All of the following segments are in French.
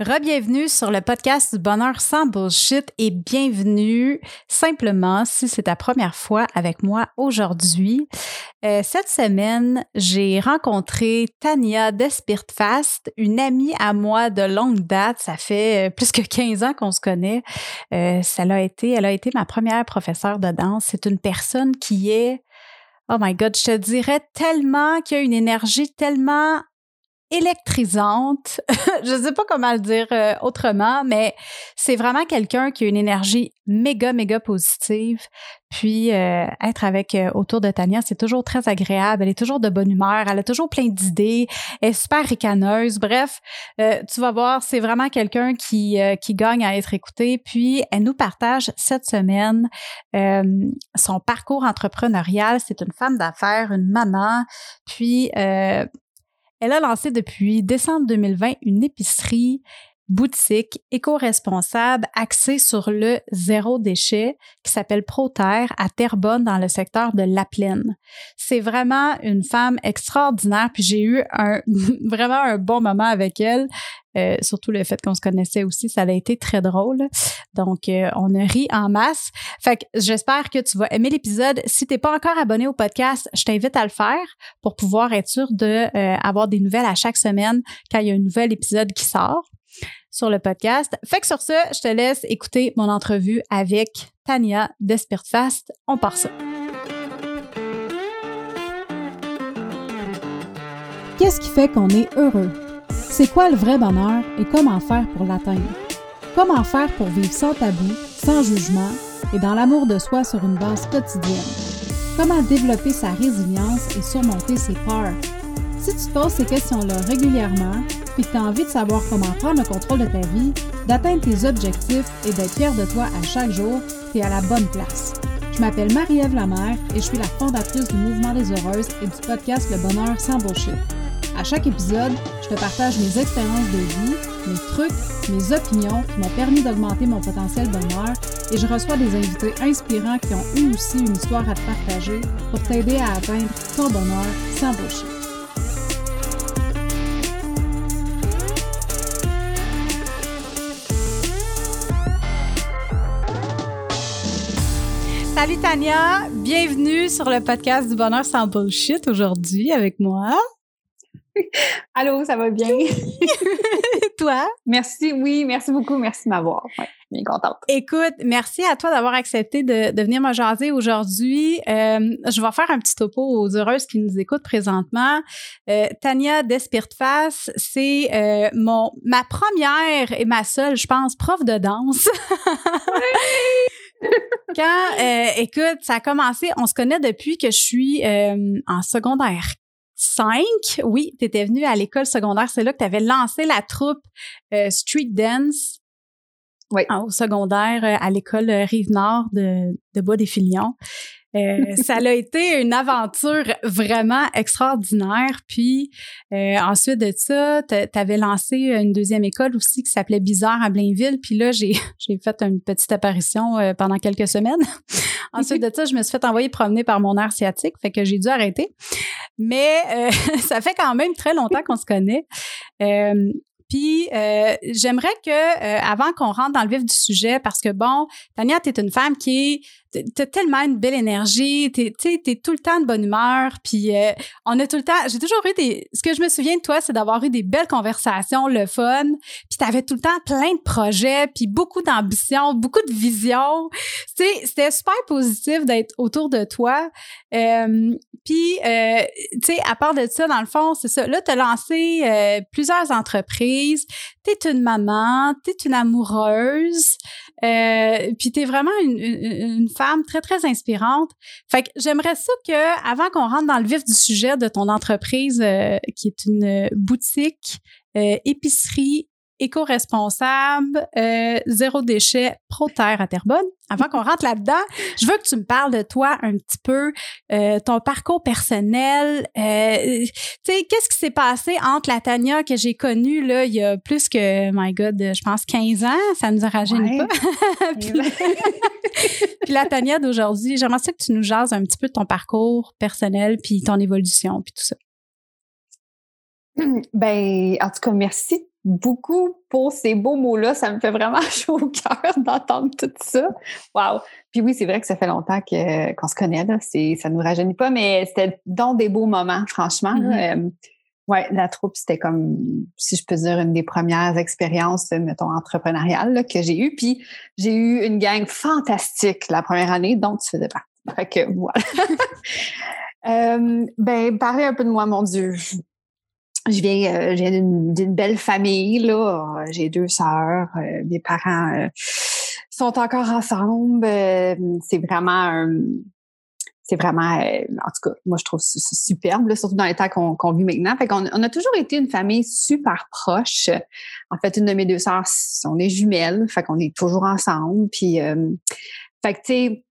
Rebienvenue sur le podcast du bonheur sans bullshit et bienvenue simplement si c'est ta première fois avec moi aujourd'hui. Euh, cette semaine, j'ai rencontré Tania Despirtfast, une amie à moi de longue date. Ça fait euh, plus que 15 ans qu'on se connaît. Euh, ça l'a été, elle a été ma première professeure de danse. C'est une personne qui est Oh my God, je te dirais tellement qu'il y a une énergie tellement électrisante. je ne sais pas comment le dire euh, autrement, mais c'est vraiment quelqu'un qui a une énergie méga, méga positive. Puis euh, être avec euh, autour de Tania, c'est toujours très agréable. Elle est toujours de bonne humeur. Elle a toujours plein d'idées. Elle est super ricaneuse. Bref, tu vas voir, c'est vraiment quelqu'un qui, qui gagne à être écouté. Puis elle nous partage cette semaine son parcours entrepreneurial. C'est une femme d'affaires, une maman. Puis elle a lancé depuis décembre 2020 une épicerie boutique éco-responsable axée sur le zéro déchet qui s'appelle ProTerre à Terrebonne dans le secteur de La Plaine. C'est vraiment une femme extraordinaire puis j'ai eu un vraiment un bon moment avec elle. Euh, surtout le fait qu'on se connaissait aussi, ça a été très drôle. Donc, euh, on a ri en masse. Fait que j'espère que tu vas aimer l'épisode. Si t'es pas encore abonné au podcast, je t'invite à le faire pour pouvoir être sûr de euh, avoir des nouvelles à chaque semaine quand il y a un nouvel épisode qui sort sur le podcast. Fait que sur ce, je te laisse écouter mon entrevue avec Tania d'Espirtfast. On part ça. Qu'est-ce qui fait qu'on est heureux? C'est quoi le vrai bonheur et comment faire pour l'atteindre? Comment faire pour vivre sans tabou, sans jugement et dans l'amour de soi sur une base quotidienne? Comment développer sa résilience et surmonter ses peurs? Si tu poses ces questions-là régulièrement, puis que tu as envie de savoir comment prendre le contrôle de ta vie, d'atteindre tes objectifs et d'être fier de toi à chaque jour, tu es à la bonne place. Je m'appelle Marie-Ève Lamère et je suis la fondatrice du Mouvement des Heureuses et du podcast Le Bonheur sans Bullshit. À chaque épisode, je te partage mes expériences de vie, mes trucs, mes opinions qui m'ont permis d'augmenter mon potentiel bonheur et je reçois des invités inspirants qui ont eu aussi une histoire à te partager pour t'aider à atteindre ton bonheur sans bullshit. Salut Tania, bienvenue sur le podcast du bonheur sans bullshit aujourd'hui avec moi. Allô, ça va bien? toi? Merci, oui, merci beaucoup, merci de m'avoir. Ouais, bien contente. Écoute, merci à toi d'avoir accepté de, de, venir me jaser aujourd'hui. Euh, je vais faire un petit topo aux heureuses qui nous écoutent présentement. Euh, Tania Despirtface, c'est euh, mon ma première et ma seule, je pense, prof de danse. Quand, euh, écoute, ça a commencé, on se connaît depuis que je suis euh, en secondaire 5. Oui, tu étais venue à l'école secondaire, c'est là que tu avais lancé la troupe euh, Street Dance. Oui. Au secondaire à l'école Rive-Nord de, de Bois-des-Filions. Euh, ça a été une aventure vraiment extraordinaire. Puis euh, ensuite de ça, tu avais lancé une deuxième école aussi qui s'appelait Bizarre à Blainville. Puis là, j'ai fait une petite apparition euh, pendant quelques semaines. ensuite de ça, je me suis fait envoyer promener par mon air sciatique, fait que j'ai dû arrêter. Mais euh, ça fait quand même très longtemps qu'on se connaît. Puis euh, j'aimerais que euh, avant qu'on rentre dans le vif du sujet, parce que bon, Tania, t'es une femme qui est t'as tellement une belle énergie, t'es t'es tout le temps de bonne humeur, puis euh, on a tout le temps, j'ai toujours eu des, ce que je me souviens de toi, c'est d'avoir eu des belles conversations, le fun, puis t'avais tout le temps plein de projets, puis beaucoup d'ambition, beaucoup de vision, c'était super positif d'être autour de toi, euh, puis euh, à part de ça, dans le fond, c'est ça, là t'as lancé plusieurs entreprises, t'es une maman, t'es une amoureuse, euh, puis t'es vraiment une, une, femme très très inspirante. Fait que j'aimerais ça que avant qu'on rentre dans le vif du sujet de ton entreprise euh, qui est une boutique euh, épicerie éco-responsable, euh, zéro déchet, pro-terre à Terrebonne. Avant qu'on rentre là-dedans, je veux que tu me parles de toi un petit peu, euh, ton parcours personnel. Euh, tu sais, qu'est-ce qui s'est passé entre la Tania que j'ai connue là il y a plus que, my God, je pense 15 ans, ça nous a rajeuni pas. puis, puis, la Tania d'aujourd'hui, j'aimerais ça que tu nous jases un petit peu de ton parcours personnel, puis ton évolution, puis tout ça. Ben, en tout cas, merci beaucoup pour ces beaux mots-là. Ça me fait vraiment chaud au cœur d'entendre tout ça. Wow! Puis oui, c'est vrai que ça fait longtemps qu'on se connaît, là. Ça ne nous rajeunit pas, mais c'était dans des beaux moments, franchement. Mm-hmm. Euh, ouais, la troupe, c'était comme, si je peux dire, une des premières expériences, mettons, entrepreneuriales que j'ai eues. Puis j'ai eu une gang fantastique la première année dont tu faisais partie. Fait que voilà. euh, ben, parler un peu de moi, mon Dieu je viens, euh, d'une belle famille là. J'ai deux sœurs. Euh, mes parents euh, sont encore ensemble. c'est vraiment, c'est vraiment, en tout cas, moi je trouve superbe, surtout dans les temps qu'on vit maintenant. Fait qu'on on a toujours été une famille super proche. En fait, une de mes deux sœurs, on est jumelles. Fait qu'on est toujours ensemble. Puis, fait que tu sais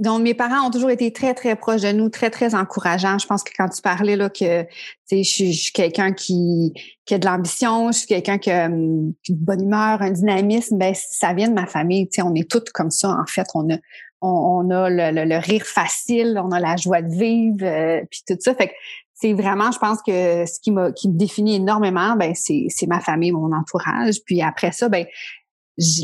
donc, mes parents ont toujours été très, très proches de nous, très, très encourageants. Je pense que quand tu parlais là que je suis, je suis quelqu'un qui, qui a de l'ambition, je suis quelqu'un qui a hum, une bonne humeur, un dynamisme, ben ça vient de ma famille. sais, on est toutes comme ça, en fait. On a, on, a le, le, rire facile, on a la joie de vivre, euh, puis tout ça. Fait que c'est vraiment, je pense que ce qui m'a qui me définit énormément, ben c'est ma famille, mon entourage. Puis après ça, ben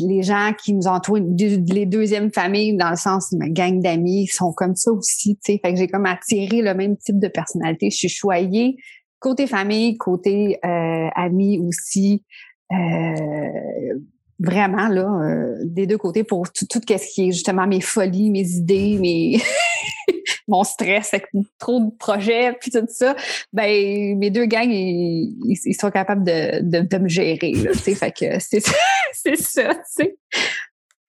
les gens qui nous entourent, les deuxièmes familles, dans le sens ma gang d'amis, sont comme ça aussi, tu sais. Fait que j'ai comme attiré le même type de personnalité. Je suis choyée côté famille, côté euh, amis aussi. Euh, vraiment là euh, des deux côtés pour tout, tout ce qui est justement mes folies, mes idées, mes mon stress avec trop de projets puis tout ça, ben mes deux gangs ils, sont capables de, de, me gérer là, fait que c'est c'est ça, tu sais.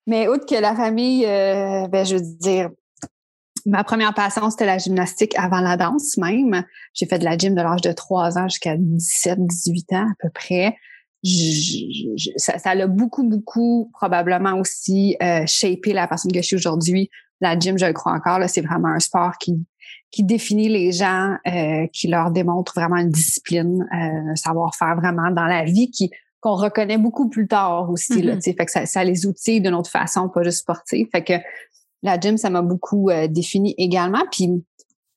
Mais outre que la famille, euh, ben je veux dire, ma première passion, c'était la gymnastique avant la danse même. J'ai fait de la gym de l'âge de 3 ans jusqu'à 17, 18 ans à peu près. ça, ça a beaucoup, beaucoup probablement aussi euh, shapé la personne que je suis aujourd'hui la gym, je le crois encore, c'est vraiment un sport qui, qui définit les gens, euh, qui leur démontre vraiment une discipline, euh, un savoir-faire vraiment dans la vie qui qu'on reconnaît beaucoup plus tard aussi. là, mm-hmm. fait que ça, ça les outils d'une autre façon, pas juste sportif. Fait que la gym, ça m'a beaucoup euh, défini également. Puis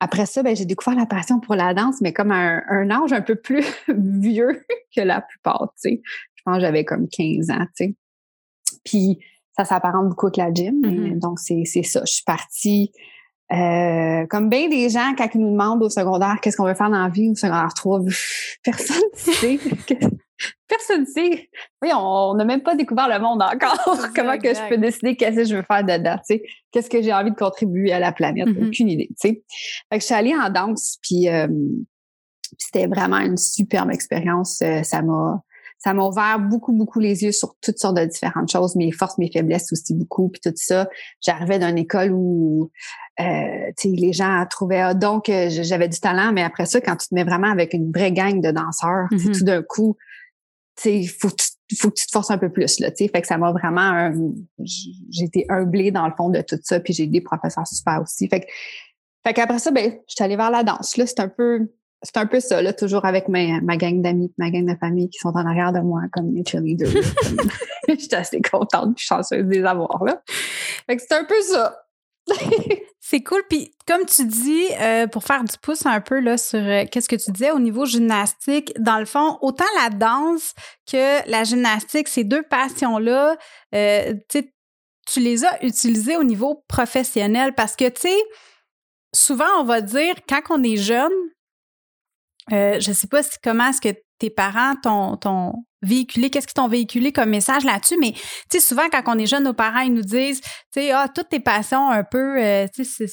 après ça, ben, j'ai découvert la passion pour la danse, mais comme un, un âge un peu plus vieux que la plupart. Je pense que j'avais comme 15 ans. Puis ça s'apparente beaucoup avec la gym. Mm-hmm. Donc, c'est, c'est ça. Je suis partie. Euh, comme bien des gens, quand ils nous demandent au secondaire qu'est-ce qu'on veut faire dans la vie, au secondaire 3, personne ne sait. personne ne sait. Oui, on n'a même pas découvert le monde encore. Comment que je peux décider qu'est-ce que je veux faire dedans? Qu'est-ce que j'ai envie de contribuer à la planète? Mm-hmm. Aucune idée. Fait que je suis allée en danse, puis euh, c'était vraiment une superbe expérience. Euh, ça m'a ça m'a ouvert beaucoup, beaucoup les yeux sur toutes sortes de différentes choses, mes forces, mes faiblesses aussi beaucoup, puis tout ça. J'arrivais d'une école où euh, les gens trouvaient ah, donc j'avais du talent, mais après ça, quand tu te mets vraiment avec une vraie gang de danseurs, mm-hmm. tout d'un coup, il faut, faut que tu te forces un peu plus. Là, fait que ça m'a vraiment... j'ai été humblée dans le fond de tout ça, puis j'ai des professeurs super aussi. Fait que, fait qu'après ça, ben, je suis allée vers la danse. Là, c'est un peu c'est un peu ça, là, toujours avec ma, gang d'amis, ma gang de famille qui sont en arrière de moi comme mes cheerleaders. J'étais assez contente, chanceuse de les avoir là. Fait que c'est un peu ça. c'est cool. Puis comme tu dis, euh, pour faire du pouce un peu là sur euh, qu'est-ce que tu disais au niveau gymnastique, dans le fond, autant la danse que la gymnastique, ces deux passions-là, euh, tu les as utilisées au niveau professionnel parce que, tu sais, souvent on va dire, quand on est jeune, euh, je sais pas si, comment est-ce que tes parents t'ont véhiculé, qu'est-ce qu'ils t'ont véhiculé comme message là-dessus, mais tu sais, souvent quand on est jeune, nos parents, ils nous disent, tu sais, ah, toutes tes passions un peu, euh, tu sais,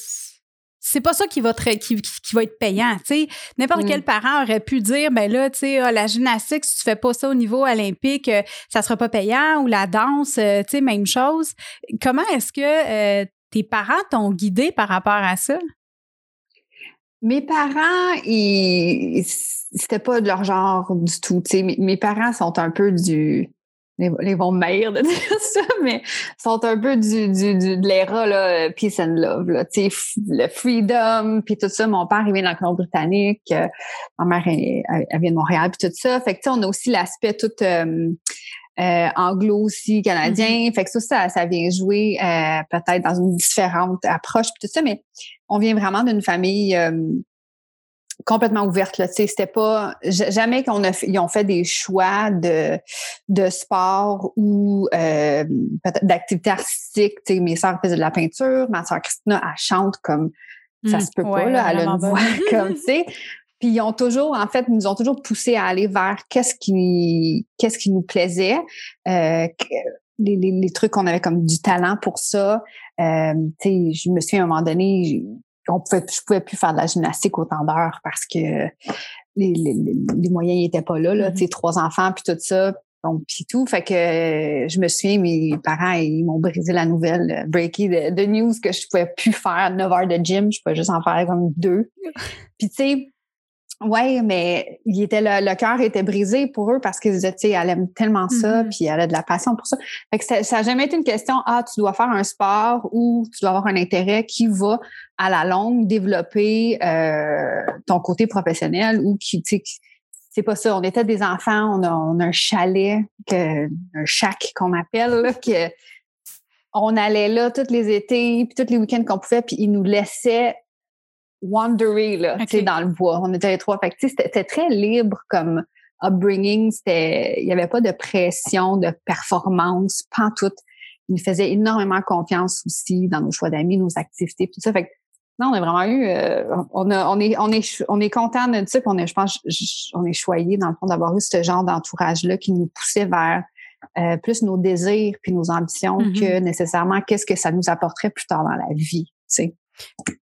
c'est pas ça qui va, qui, qui, va être payant, tu sais. N'importe quel mm. parent aurait pu dire, ben là, tu sais, ah, la gymnastique, si tu fais pas ça au niveau olympique, euh, ça sera pas payant, ou la danse, tu sais, même chose. Comment est-ce que tes parents t'ont guidé par rapport à ça? Mes parents, ils, c'était pas de leur genre du tout. Mes, mes parents sont un peu du, les, bons meilleurs de dire ça, mais sont un peu du, du, du de l'era là, peace and love, là, le freedom, puis tout ça. Mon père, il vient dans le Colombie-Britannique, euh, ma mère, elle, vient de Montréal, puis tout ça. Fait que, on a aussi l'aspect tout euh, euh, anglo aussi, canadien. Mm-hmm. Fait que ça, ça, vient jouer euh, peut-être dans une différente approche, puis tout ça, mais on vient vraiment d'une famille euh, complètement ouverte. Là, c'était pas jamais qu'on a ils ont fait des choix de de sport ou euh, d'activité artistique. mes sœurs faisaient de la peinture, ma sœur Christina elle chante comme ça mmh, se peut pas là, elle a une voix comme tu sais. Puis ils ont toujours, en fait, nous ont toujours poussé à aller vers qu'est-ce qui, qu'est-ce qui nous plaisait, euh, les, les, les, trucs qu'on avait comme du talent pour ça. Euh, tu sais, je me suis à un moment donné, on pouvait, je pouvais plus faire de la gymnastique autant d'heures parce que les, les, les moyens n'étaient pas là, là. Mm-hmm. Tu sais, trois enfants puis tout ça. Donc, puis tout. Fait que je me souviens, mes parents, ils m'ont brisé la nouvelle, breaky de, de, news que je pouvais plus faire 9 heures de gym. Je pouvais juste en faire comme deux. Puis tu sais, oui, mais il était le, le cœur était brisé pour eux parce qu'ils disaient, tu sais, elle aime tellement ça, mm-hmm. puis elle a de la passion pour ça. Fait que ça, n'a jamais été une question, ah, tu dois faire un sport ou tu dois avoir un intérêt qui va à la longue développer euh, ton côté professionnel ou qui, tu sais, c'est pas ça. On était des enfants, on a, on a un chalet, que, un chac qu'on appelle, là, que on allait là tous les étés, puis tous les week-ends qu'on pouvait, puis ils nous laissaient wanderer là, okay. dans le bois. On était les trois. Fait c'était très libre comme upbringing. C'était, il n'y avait pas de pression, de performance, pas tout. Il nous faisait énormément confiance aussi dans nos choix d'amis, nos activités, tout ça. Fait que, non, on a vraiment eu, euh, on, a, on est, on est, on est content de ça. On est, je pense, on est choyé dans le fond d'avoir eu ce genre d'entourage là qui nous poussait vers euh, plus nos désirs puis nos ambitions mm-hmm. que nécessairement qu'est-ce que ça nous apporterait plus tard dans la vie. Tu sais.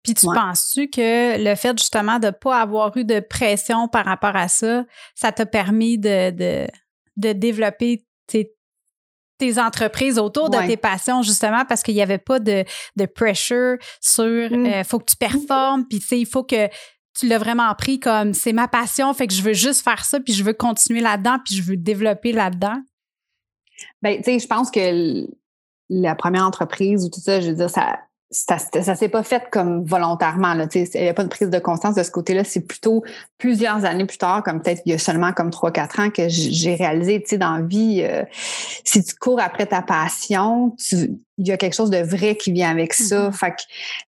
Puis tu penses-tu que le fait justement de ne pas avoir eu de pression par rapport à ça, ça t'a permis de, de, de développer tes, tes entreprises autour de tes passions justement parce qu'il n'y avait pas de, de pressure sur mmh. euh, faut que tu performes puis tu sais il faut que tu l'as vraiment pris comme c'est ma passion fait que je veux juste faire ça puis je veux continuer là-dedans puis je veux développer là-dedans? Ben tu sais je pense que la première entreprise ou tout ça je veux dire ça ça, ça s'est pas fait comme volontairement. Là, il n'y a pas de prise de conscience de ce côté-là. C'est plutôt plusieurs années plus tard, comme peut-être il y a seulement comme trois, quatre ans que j'ai réalisé, tu sais, dans la vie, euh, si tu cours après ta passion, il y a quelque chose de vrai qui vient avec ça. Mm-hmm. Fait que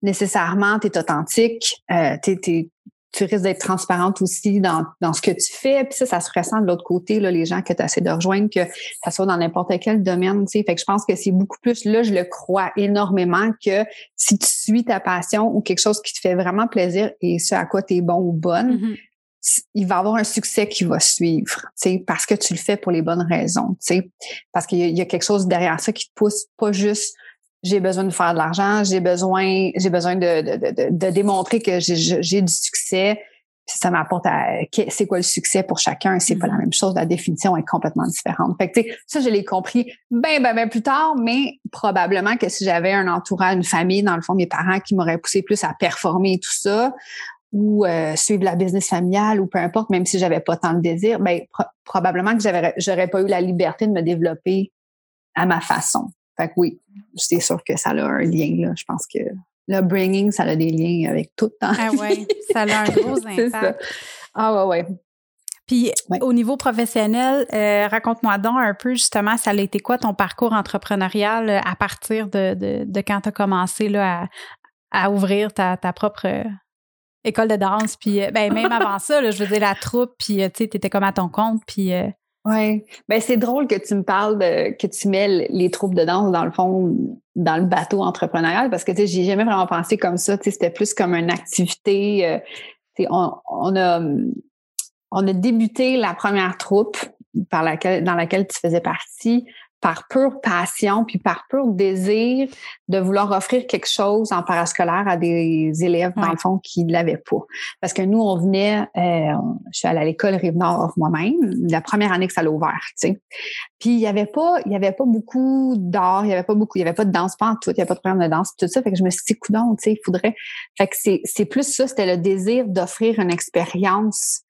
nécessairement, tu es authentique, euh, tu tu risques d'être transparente aussi dans, dans ce que tu fais. Puis ça, ça se ressent de l'autre côté, là, les gens que tu essaies de rejoindre, que ça soit dans n'importe quel domaine. Tu sais. Fait que je pense que c'est beaucoup plus, là, je le crois énormément que si tu suis ta passion ou quelque chose qui te fait vraiment plaisir et ce à quoi tu es bon ou bonne, mm-hmm. il va y avoir un succès qui va suivre, tu sais, parce que tu le fais pour les bonnes raisons, tu sais, parce qu'il y, a quelque chose derrière ça qui te pousse pas juste j'ai besoin de faire de l'argent, j'ai besoin, j'ai besoin de, de, de, de, démontrer que j'ai du succès. ça m'apporte à c'est quoi le succès pour chacun, c'est pas la mm-hmm. même chose, la définition est complètement différente. Fait que, ça, je l'ai compris ben, ben, ben plus tard, mais probablement que si j'avais un entourage, une famille, dans le fond, mes parents qui m'auraient poussé plus à performer et tout ça, ou euh, suivre la business familiale ou peu importe, même si j'avais pas tant de désir, ben probablement que j'aurais pas eu la liberté de me développer à ma façon. Fait que oui, c'est sûr que ça a un lien, là. Je pense que le bringing, ça a des liens avec tout le temps. Ah ouais, ça a un gros impact. Ah ouais, ouais. Puis au niveau professionnel, euh, raconte-moi donc un peu justement, ça a été quoi ton parcours entrepreneurial euh, à partir de, de, de quand tu as commencé là, à, à ouvrir ta, ta propre euh, école de danse, puis ben, même avant ça, là, je veux dire la troupe, puis tu sais, étais comme à ton compte, puis oui. Ben, c'est drôle que tu me parles de, que tu mets les troupes de danse, dans le fond, dans le bateau entrepreneurial, parce que, tu sais, j'ai jamais vraiment pensé comme ça. Tu sais, c'était plus comme une activité. Euh, on, on, a, on a débuté la première troupe par laquelle, dans laquelle tu faisais partie par pure passion, puis par pur désir de vouloir offrir quelque chose en parascolaire à des élèves, dans le fond, qui ne l'avaient pas. Parce que nous, on venait, euh, je suis allée à l'école Rive-Nord moi-même, la première année que ça l'a ouvert, tu sais. Puis il y avait pas, il y avait pas beaucoup d'art, il y avait pas beaucoup, il y avait pas de danse, pas en tout, il y avait pas de programme de danse, tout ça. Fait que je me suis dit, coudon, tu sais, il faudrait. Fait que c'est, c'est plus ça, c'était le désir d'offrir une expérience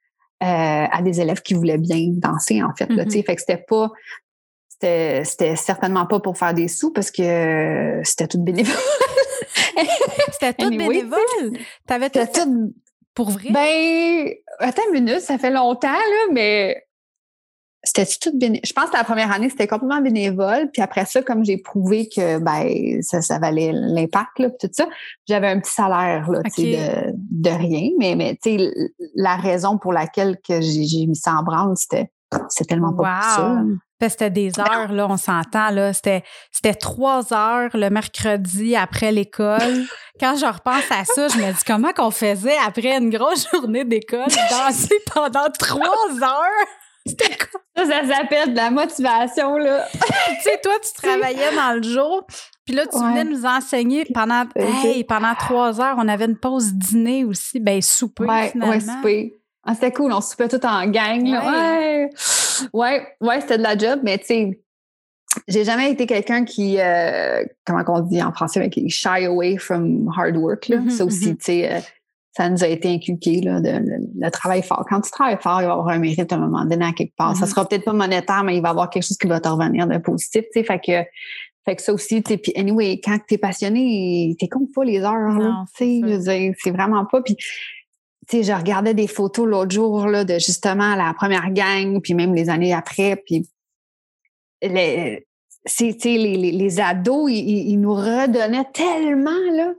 euh, à des élèves qui voulaient bien danser, en fait. Là, mm-hmm. Fait que c'était pas c'était certainement pas pour faire des sous parce que c'était tout bénévole. c'était tout bénévole? T'avais tout, tout pour vrai? Ben, attends une minute, ça fait longtemps, là, mais c'était tout Je pense que la première année, c'était complètement bénévole. Puis après ça, comme j'ai prouvé que ben ça, ça valait l'impact, là, tout ça, j'avais un petit salaire là, de, de rien. Mais, mais la raison pour laquelle que j'ai mis ça en branle, c'était c'est tellement pas wow. C'était des heures, là, on s'entend, là. C'était, c'était trois heures le mercredi après l'école. Quand je repense à ça, je me dis comment qu'on faisait après une grosse journée d'école, danser pendant trois heures? C'était quoi? Ça, ça s'appelle de la motivation, là. tu sais, toi, tu travaillais dans le jour, puis là, tu venais nous enseigner pendant, hey, pendant trois heures. On avait une pause dîner aussi, ben souper, ouais, finalement. Ouais, souper. Ah, c'était cool, on soupait tout en gang. Ouais, ouais, ouais, c'était de la job, mais tu sais, j'ai jamais été quelqu'un qui, euh, comment on dit en français, qui shy away from hard work. Là. Mm-hmm, ça aussi, mm-hmm. tu sais, euh, ça nous a été inculqué, là, de, le, travail fort. Quand tu travailles fort, il va y avoir un mérite à un moment donné à quelque part. Ça mm-hmm. sera peut-être pas monétaire, mais il va y avoir quelque chose qui va te revenir de positif, tu sais. Fait que, fait que ça aussi, tu sais, puis anyway, quand tu es passionné, t'es compte pas les heures, là, tu sais, c'est vraiment pas. Puis sais, je regardais des photos l'autre jour là, de justement la première gang, puis même les années après, puis les, les, les, les, ados, ils, nous redonnaient tellement, là.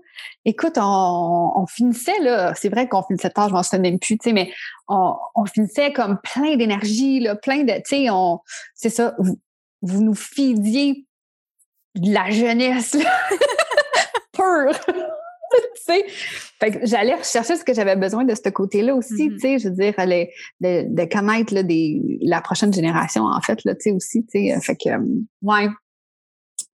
Écoute, on, on finissait, là, c'est vrai qu'on finissait tard, je m'en souviens plus, tu sais, mais on, on finissait comme plein d'énergie, plein de, tu sais, c'est ça, vous, vous nous fidiez de la jeunesse, là. tu sais? j'allais rechercher ce que j'avais besoin de ce côté-là aussi, mm-hmm. tu sais, je veux dire, de, de connaître là, des, la prochaine génération, en fait, là, tu sais, aussi, tu sais. Fait que, euh, ouais,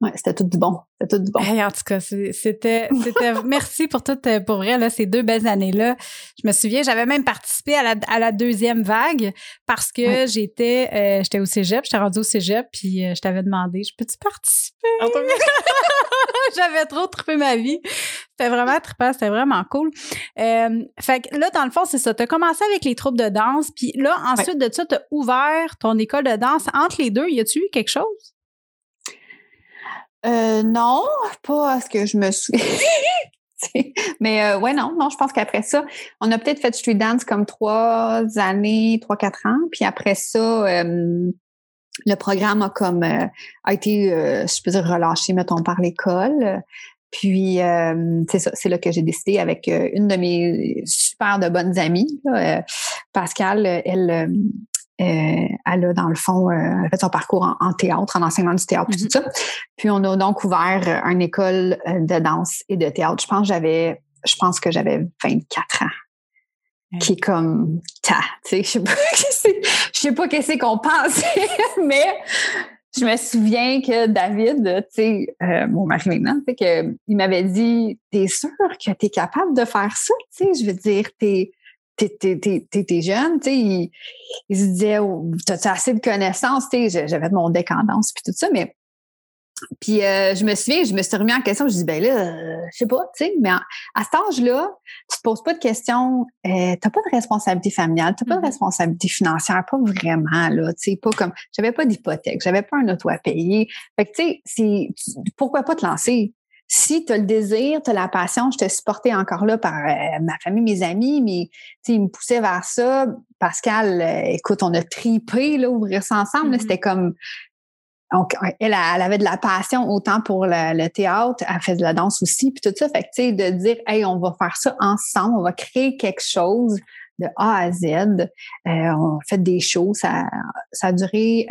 Ouais, c'était tout du bon. C'était tout du bon. en tout cas, c'était, c'était, merci pour tout, euh, pour vrai, là, ces deux belles années-là. Je me souviens, j'avais même participé à la, à la deuxième vague parce que j'étais, euh, j'étais au cégep, j'étais rendue au cégep, puis euh, je t'avais demandé, je peux-tu participer? Ah, j'avais trop trippé ma vie. C'était vraiment trippant, c'était vraiment cool. fait que là, dans le fond, c'est ça. Tu as commencé avec les troupes de danse, puis là, ensuite de ça, tu as ouvert ton école de danse. Entre les deux, y a-tu eu quelque chose? Euh, non, pas à ce que je me souviens. Mais euh, ouais, non, non, je pense qu'après ça, on a peut-être fait street dance comme trois années, trois, quatre ans. Puis après ça, euh, le programme a comme a été, je peux dire, relâché, mettons, par l'école. Puis c'est ça, c'est là que j'ai décidé avec une de mes super de bonnes amies, Pascal, elle euh, elle a, dans le fond, euh, fait son parcours en, théâtre, en enseignement du théâtre, tout mm-hmm. ça. Puis on a donc ouvert euh, une école de danse et de théâtre. Je pense que j'avais, je pense que j'avais 24 ans. Qui est comme ta, tu sais, je sais pas je sais pas qu'est-ce qu'on pensait, mais je me souviens que David, tu sais, mon mari maintenant, tu que il m'avait dit, t'es sûr que t'es capable de faire ça, tu sais, je veux dire, t'es t'es jeune, tu sais, il, se disait, oh, t'as assez de connaissances, tu sais, j'avais mon décandance puis tout ça, mais puis euh, je me souviens, je me suis remis en question, je dis ben là, euh, je sais pas, tu sais, mais à cet âge-là, tu te poses pas de questions, euh, t'as pas de responsabilité familiale, t'as pas de mm-hmm. responsabilité financière, pas vraiment là, tu sais, pas comme, j'avais pas d'hypothèque, j'avais pas un auto à payer, fait que tu sais, pourquoi pas te lancer, si tu as le désir, tu as la passion, je te supportais encore là par euh, ma famille, mes amis, mais ils me poussaient vers ça. Pascal, euh, écoute, on a tripé, là, ouvrir ça ensemble. Mm-hmm. C'était comme donc, elle, elle, avait de la passion autant pour le, théâtre, elle fait de la danse aussi, puis tout ça. Fait que, tu sais, de dire, hey, on va faire ça ensemble, on va créer quelque chose de A à Z. Euh, on fait des shows, ça, ça a duré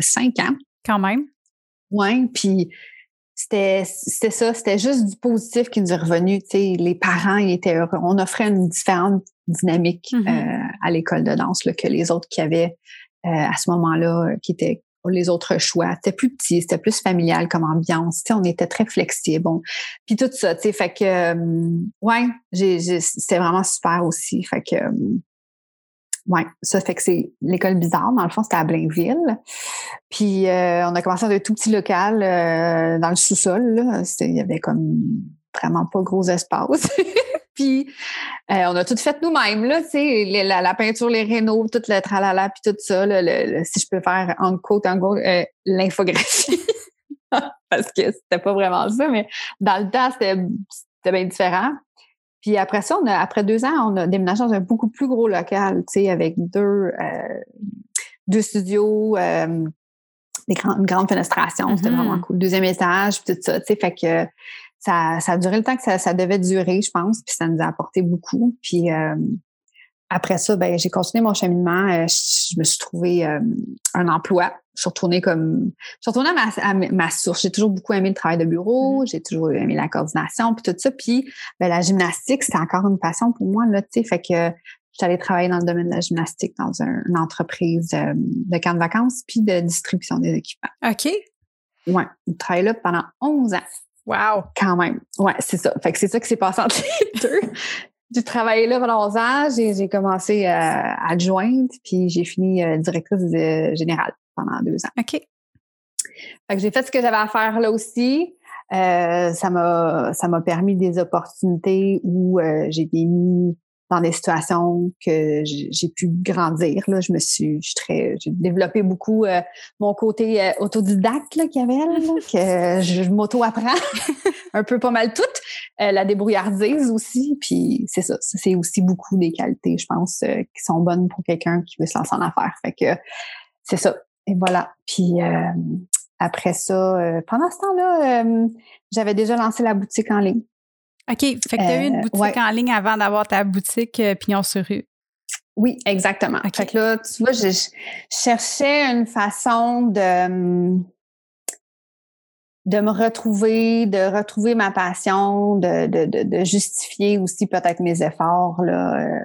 cinq ans. Quand même. Oui, puis c'était c'était ça, c'était juste du positif qui nous est revenu. les parents ils étaient heureux. On offrait une différente dynamique mm-hmm. euh, à l'école de danse que les autres qui avaient euh, à ce moment-là, qui étaient les autres choix. C'était plus petit, c'était plus familial comme ambiance. on était très flexible. Bon. Puis tout ça, tu sais, fait que euh, ouais, c'était vraiment super aussi. Fait que oui, ça fait que c'est l'école bizarre. Dans le fond, c'était à Blainville. Puis euh, on a commencé dans un tout petit local euh, dans le sous-sol. Il y avait comme vraiment pas gros espace. puis euh, on a tout fait nous-mêmes, là, tu sais, la, la, peinture, les rénaux, tout le tralala, puis tout ça, le, si je peux faire en côte, en gros, l'infographie. Parce que c'était pas vraiment ça, mais dans le temps, c'était bien différent. Puis après ça, on a, après deux ans, on a déménagé dans un beaucoup plus gros local, tu sais, avec deux, euh, deux studios, euh, des une grande fenestration. C'était vraiment Mhm. cool. Deuxième étage, puis tout ça. Tu sais, fait que ça, ça a duré le temps que ça, ça devait durer, je pense, puis ça nous a apporté beaucoup. Puis euh, après ça, ben j'ai continué mon cheminement. Euh, je, je me suis trouvé euh, un emploi. Je suis retournée comme je suis retournée à ma, à ma- source. J'ai toujours beaucoup aimé le travail de bureau, j'ai toujours aimé la coordination puis tout ça. Puis ben, la gymnastique, c'était encore une passion pour moi là, tu sais. Fait que j'étais allée travailler dans le domaine de la gymnastique dans un- une entreprise euh, de camp de vacances puis de distribution des équipements. OK. Ouais, je travaillais là pendant 11 ans Wow. quand même. Ouais, c'est ça. Fait que c'est ça qui s'est passé entre les deux. J'ai travaillé là pendant 11 ans. J'ai, j'ai commencé euh, adjointe, puis j'ai fini euh, directrice générale pendant deux ans. OK. Fait que j'ai fait ce que j'avais à faire là aussi. Euh, ça m'a ça m'a permis des opportunités où euh, j'ai été mis dans des situations que j'ai pu grandir. Là, je me suis, je très, j'ai développé beaucoup euh, mon côté euh, autodidacte là, qu'il y avait, là, que je, je m'auto-apprends un peu pas mal toutes. Euh, la débrouillardise aussi, puis c'est ça. C'est aussi beaucoup des qualités, je pense, qui sont bonnes pour quelqu'un qui veut se lancer en affaires. Fait que c'est ça. Et voilà. Puis après ça, pendant ce temps-là, j'avais déjà lancé la boutique en ligne. OK. Fait que tu as eu une Euh, boutique ouais. en ligne avant d'avoir ta boutique euh, Pignon sur rue. Oui, exactement. Fait que là, tu vois, je, je cherchais une façon de, hum, de me retrouver, de retrouver ma passion, de, de, de, de justifier aussi peut-être mes efforts là, euh,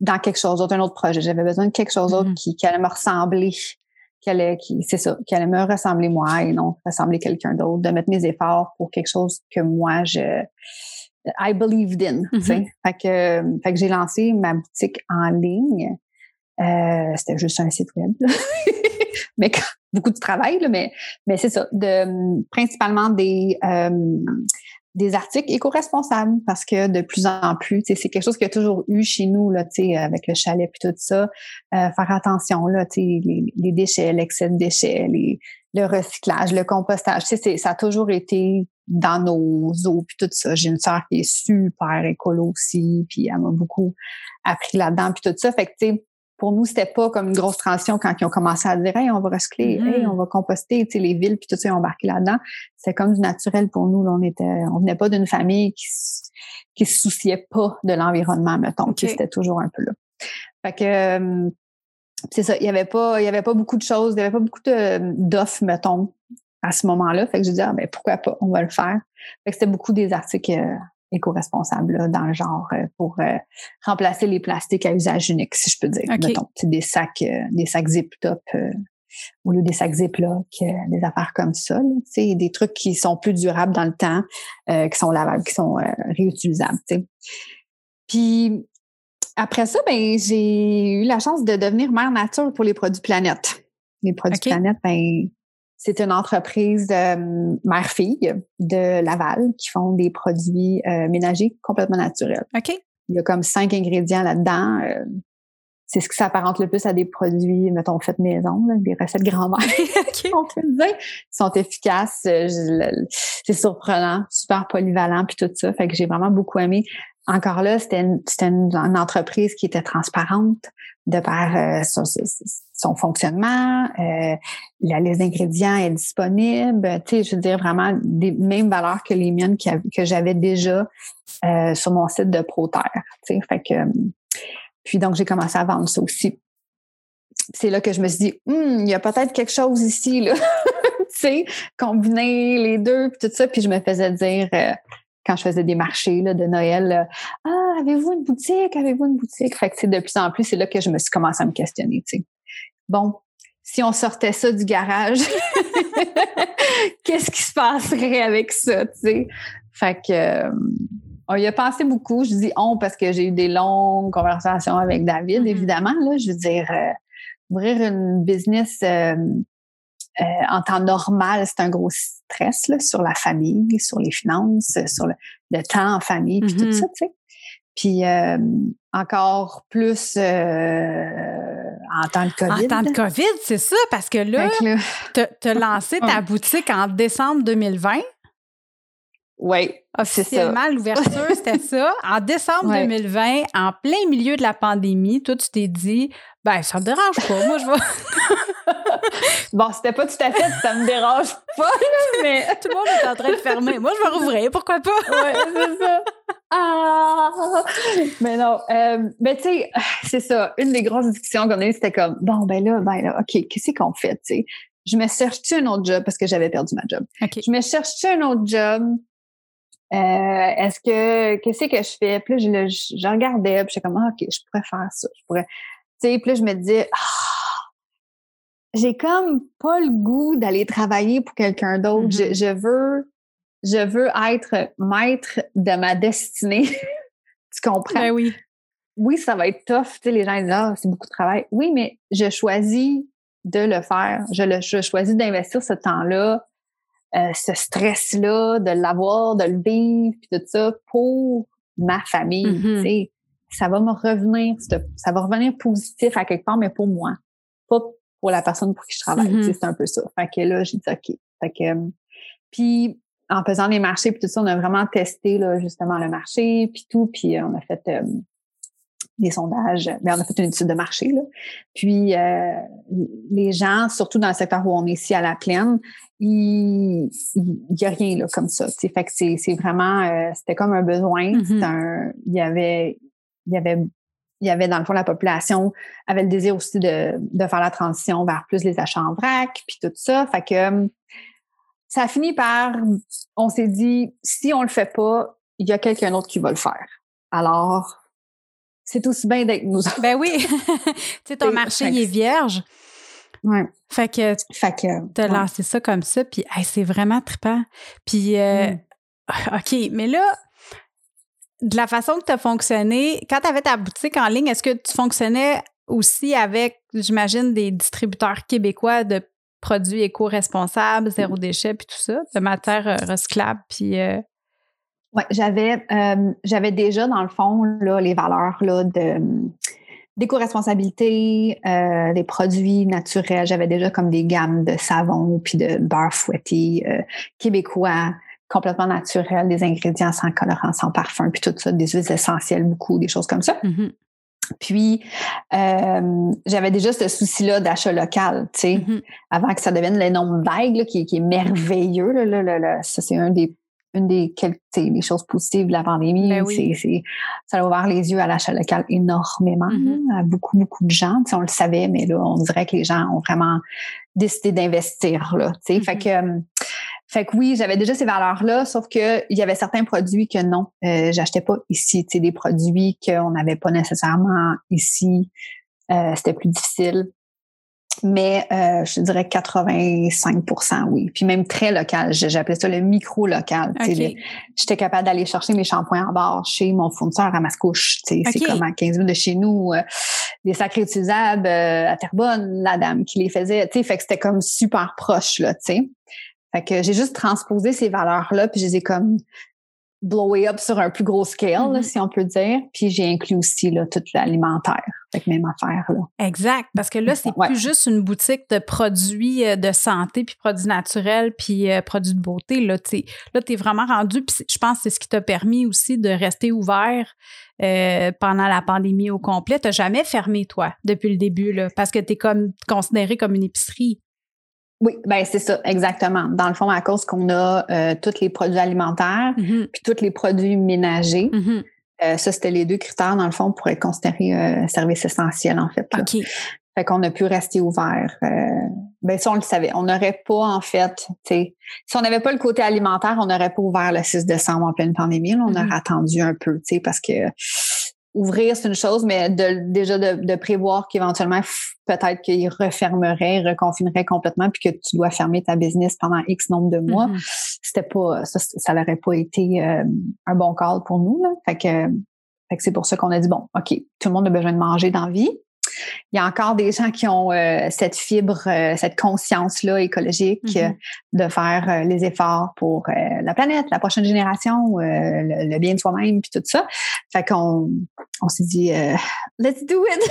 dans quelque chose d'autre, un autre projet. J'avais besoin de quelque chose d'autre Mhm. qui, qui allait me ressembler, qui allait, qui, c'est ça, qui allait me ressembler moi et non ressembler quelqu'un d'autre, de mettre mes efforts pour quelque chose que moi je I believed in. sais. Mhm. Fait que, fait que j'ai lancé ma boutique en ligne. Euh, c'était juste un site web. là. mais quand- beaucoup de travail, là, mais, mais c'est ça. De, principalement des, euh, des articles éco-responsables parce que de plus en plus, c'est quelque chose qu'il y a toujours eu chez nous, là, avec le chalet puis tout ça. Euh, faire attention, là, les, les déchets, l'excès de déchets, les, le recyclage, le compostage. Ça a toujours été dans nos eaux puis tout ça. J'ai une sœur qui est super écolo aussi, puis elle m'a beaucoup appris là-dedans puis tout ça. Fait que, tu sais, pour nous, c'était pas comme une grosse transition quand ils ont commencé à dire, hey, on va recycler, Mhm. hey, on va composter, tu sais, les villes puis tout ça, ils ont embarqué là-dedans. C'était comme du naturel pour nous. Là, on était, on venait pas d'une famille qui, se souciait pas de l'environnement, mettons. Tu sais, Ok. C'était toujours un peu là. Fait que, euh, c'est ça. Il y avait pas, il y avait pas beaucoup de choses, il y avait pas beaucoup d'offres, mettons, à ce moment-là. Fait que j'ai dit, ah, ben, pourquoi pas, on va le faire. Fait que c'était beaucoup des articles euh, éco-responsables, dans le genre, euh, pour euh, remplacer les plastiques à usage unique, si je peux dire. Mettons, des sacs, euh, des sacs zip-top, euh, au lieu des sacs Ziploc, des affaires comme ça, là, des trucs qui sont plus durables dans le temps, qui sont lavables, qui sont réutilisables. Puis après ça, ben j'ai eu la chance de devenir mère nature pour les produits Planète. Les produits OK. Planète, ben c'est une entreprise euh, mère-fille de Laval qui font des produits euh, ménagers complètement naturels. OK. Il y a comme cinq ingrédients là-dedans. euh, c'est ce qui s'apparente le plus à des produits, mettons, faits maison, là, des recettes grand-mère OK. on peut le dire. Ils sont efficaces. euh, C'est surprenant, super polyvalent, puis tout ça. Fait que j'ai vraiment beaucoup aimé. Encore là, c'était une, c'était une, une entreprise qui était transparente de par euh, son, son- fonctionnement. euh, la liste d'ingrédients est disponible. Tu sais, je veux dire vraiment des mêmes valeurs que les miennes que j'avais déjà euh, sur mon site de ProTerre. Tu sais, fait que puis donc j'ai commencé à vendre ça aussi c'est là que je me suis dit, Hum, il y a peut-être quelque chose ici, là. tu sais, combiner les deux, puis tout ça. Puis je me faisais dire, euh, quand je faisais des marchés là, de Noël, ah, avez-vous une boutique? Avez-vous une boutique? Fait que de plus en plus, c'est là que je me suis commencé à me questionner, tu sais. Bon, si on sortait ça du garage, qu'est-ce qui se passerait avec ça, tu sais? Fait que euh, on y a pensé beaucoup. Je dis on parce que j'ai eu des longues conversations avec David, Mhm. évidemment. Là, je veux dire, euh, ouvrir une business euh, en temps normal, c'est un gros stress là, sur la famille, sur les finances, sur le, le temps en famille, puis tout Mhm. ça, tu sais. Puis encore plus euh, en temps de COVID. En temps de là. COVID, c'est ça, parce que là, t'as- t'as lancé ta boutique en décembre 2020. Oui. Officiellement, l'ouverture, c'était ça. En décembre 2020, en plein milieu de la pandémie, toi, tu t'es dit, ben, ça me dérange pas. Moi, je vais. bon, c'était pas tout à fait, ça me dérange pas, mais. tout le monde est en train de fermer. Moi, je vais rouvrir, pourquoi pas? oui, c'est ça. Ah! Mais non. Euh, mais tu sais, c'est ça. Une des grosses discussions qu'on a eues, c'était comme, bon, ben là, ben là, OK, qu'est-ce qu'on fait, tu sais? Je me cherche-tu un autre job? Parce que j'avais perdu ma job. Je me cherche-tu un autre job? Euh, est-ce que, qu'est-ce que je fais? Puis là, je, je, regardais, puis j'étais comme, ah, OK, je pourrais faire ça. Je pourrais, tu sais, puis là, je me disais, ah, j'ai comme pas le goût d'aller travailler pour quelqu'un d'autre. je, mm-hmm. je veux, je veux être maître de ma destinée. tu comprends? Ben oui. Oui, ça va être tough. Tu sais, les gens disent, ah, c'est beaucoup de travail. Oui, mais je choisis de le faire. Je, le, je choisis d'investir ce temps-là, euh, ce stress-là, de l'avoir, de le vivre, puis tout ça pour ma famille. Tu sais. Ça va me revenir, ça va revenir positif à quelque part, mais pour moi, pas pour la personne pour qui je travaille. Mm-hmm. C'est un peu ça. Fait que là, j'ai dit OK. Fait que, euh, puis en faisant les marchés puis tout ça, on a vraiment testé là, justement le marché puis tout, puis euh, on a fait euh, des sondages, mais on a fait une étude de marché là. Puis euh, les gens, surtout dans le secteur où on est ici à la plaine, il y a rien là comme ça. Fait que c'est, vraiment, c'était comme un besoin. Mm-hmm. un, il y avait, il y avait il y avait dans le fond la population avait le désir aussi de, de faire la transition vers plus les achats en vrac puis tout ça fait que ça a fini par, on s'est dit, si on le fait pas, il y a quelqu'un d'autre qui va le faire. Alors, c'est aussi bien d'être nous. Ben oui. tu sais, ton marché, il est vierge. Ouais. Fait que, fait que t'as lancé ça comme ça, puis c'est vraiment trippant. Puis, euh, mm. OK, mais là, de la façon que tu as fonctionné, quand tu avais ta boutique en ligne, est-ce que tu fonctionnais aussi avec, j'imagine, des distributeurs québécois de produits éco-responsables, zéro déchet, puis tout ça, de matière euh, recyclable, puis... Euh, oui, j'avais euh, j'avais déjà, dans le fond, là, les valeurs là, de d'éco-responsabilité, des produits naturels. J'avais déjà comme des gammes de savon puis de beurre fouetté québécois, complètement naturels, des ingrédients sans colorant, sans parfum, puis tout ça, des huiles essentielles, beaucoup, des choses comme ça. Mm-hmm. Puis, euh, j'avais déjà ce souci-là d'achat local, tu sais, mm-hmm. avant que ça devienne l'énorme vague qui, qui, est merveilleux. Là, là, là, ça, c'est un des, une des les choses positives de la pandémie. Ben c'est, ça a ouvert les yeux à l'achat local énormément, mm-hmm. à beaucoup, beaucoup de gens. Tu sais, on le savait, mais là, on dirait que les gens ont vraiment décidé d'investir. Là. Fait mm-hmm. que fait que oui, j'avais déjà ces valeurs-là, sauf que il y avait certains produits que non, euh, j'achetais pas ici. Tu des produits qu'on n'avait pas nécessairement ici. Euh, c'était plus difficile. Mais euh, je dirais 85% oui. Puis même très local. J'appelais ça le micro-local. J'étais capable d'aller chercher mes shampoings en barre chez mon fournisseur à Mascouche. C'est comme à 15 minutes de chez nous. Euh, des sacs réutilisables euh, à Terrebonne, la dame qui les faisait. Fait que c'était comme super proche. Là, sais. Fait que j'ai juste transposé ces valeurs-là, puis je les ai comme blowé up sur un plus gros scale, mm-hmm. si on peut dire. Puis j'ai inclus aussi là, tout l'alimentaire. Fait que même affaire. Là. Exact. Parce que là, c'est plus juste une boutique de produits euh, de santé, puis produits naturels, puis euh, produits de beauté. Là, tu là, es vraiment rendu. Puis je pense que c'est ce qui t'a permis aussi de rester ouvert euh, pendant la pandémie au complet. Tu jamais fermé, toi, depuis le début, là, parce que tu es comme considéré comme une épicerie. Oui, ben c'est ça, exactement. Dans le fond, à cause qu'on a euh, tous les produits alimentaires, mm-hmm. puis tous les produits ménagers, mm-hmm. Euh, ça, c'était les deux critères, dans le fond, pour être considéré euh, service essentiel, en fait. OK. Fait qu'on a pu rester ouvert. ben ça, on le savait. On n'aurait pas, en fait, si on n'avait pas le côté alimentaire, on n'aurait pas ouvert le 6 décembre en pleine pandémie. on mm-hmm. aurait attendu un peu, tu sais, parce que ouvrir, c'est une chose, mais de, déjà de, prévoir qu'éventuellement, peut-être qu'il refermerait, reconfinerait complètement, puis que tu dois fermer ta business pendant X nombre de mois, mm-hmm. c'était pas, ça, ça n'aurait pas été euh, un bon call pour nous. Là. Fait que, fait que c'est pour ça qu'on a dit, bon, OK, tout le monde a besoin de manger dans la vie. Il y a encore des gens qui ont euh, cette fibre, euh, cette conscience-là écologique Mhm. de faire euh, les efforts pour la planète, la prochaine génération, le, le, bien de soi-même, puis tout ça. Fait qu'on on s'est dit, let's do it!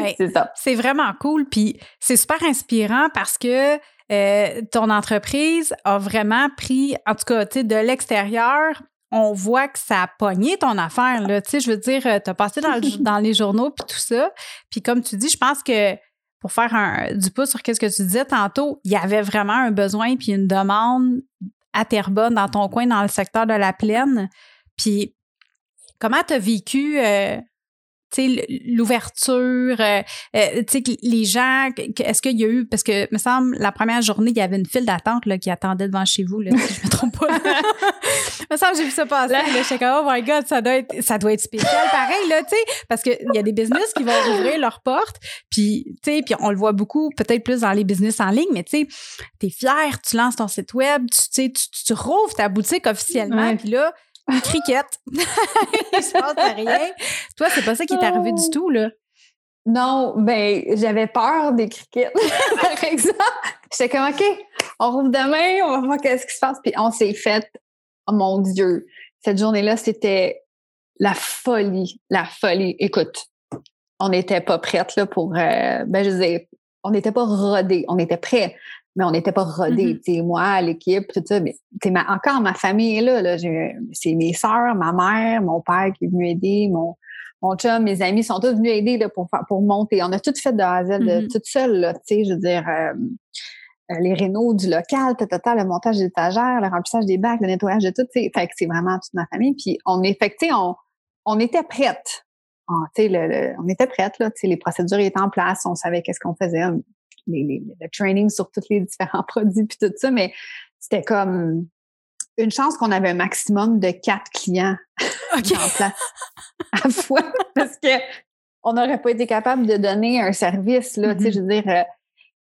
c'est ça. C'est vraiment cool, puis c'est super inspirant parce que euh, ton entreprise a vraiment pris, en tout cas, de l'extérieur, on voit que ça a pogné ton affaire, là. Tu sais, je veux dire, euh, t'as passé dans, le- dans les journaux puis tout ça. Puis comme tu dis, je pense que pour faire un, du pouce sur qu'est-ce que tu disais tantôt, il y avait vraiment un besoin puis une demande à Terrebonne, dans ton coin, dans le secteur de la plaine. Puis comment t'as vécu... euh, tu l'ouverture, euh, euh, tu sais, que les gens, est-ce qu'il y a eu, parce que, me semble, la première journée, il y avait une file d'attente là, qui attendait devant chez vous, là, si je me trompe pas. me semble, j'ai vu ça passer, là, j'étais comme, oh my God, ça doit être, ça doit être spécial, pareil, là, tu sais, parce qu'il y a des business qui vont ouvrir leurs portes, puis, tu sais, puis on le voit beaucoup, peut-être plus dans les business en ligne, mais tu sais, t'es fier, tu lances ton site web, tu sais, tu, tu, rouvres ta boutique officiellement, puis là, cricket. Il se passe rien. Toi, c'est pas ça qui est arrivé du tout, là? Non, ben, j'avais peur des crickets, par exemple. J'étais comme, OK, on rouvre demain, on va voir qu'est-ce qui se passe. Puis on s'est fait, oh mon Dieu, cette journée-là, c'était la folie, la folie. Écoute, on n'était pas prête là, pour, euh, ben, je dire, on n'était pas rodés, on était prêts, mais on n'était pas rodés. Tu sais, moi, l'équipe, tout ça, mais ma- encore ma famille est là. là c'est mes sœurs, ma mère, mon père qui est venu aider, mon, mon chum, mes amis sont tous venus aider là, pour, pour monter. On a tout fait de A à Z, Mhm. toute seule. Là, je veux dire, euh, euh, les rénaux du local, le montage des étagères, le remplissage des bacs, le nettoyage de tout. tu sais. Fait que c'est vraiment toute ma famille. Puis on est, fait que, on, on était prête. Ah, le, le- on était prête, là. Les procédures étaient en place, on savait qu'est-ce qu'on faisait, les, les- le training sur tous les différents produits puis tout ça, mais c'était comme une chance qu'on avait un maximum de quatre clients en place à fois parce que on n'aurait pas été capable de donner un service là. Tu sais, je veux dire, euh,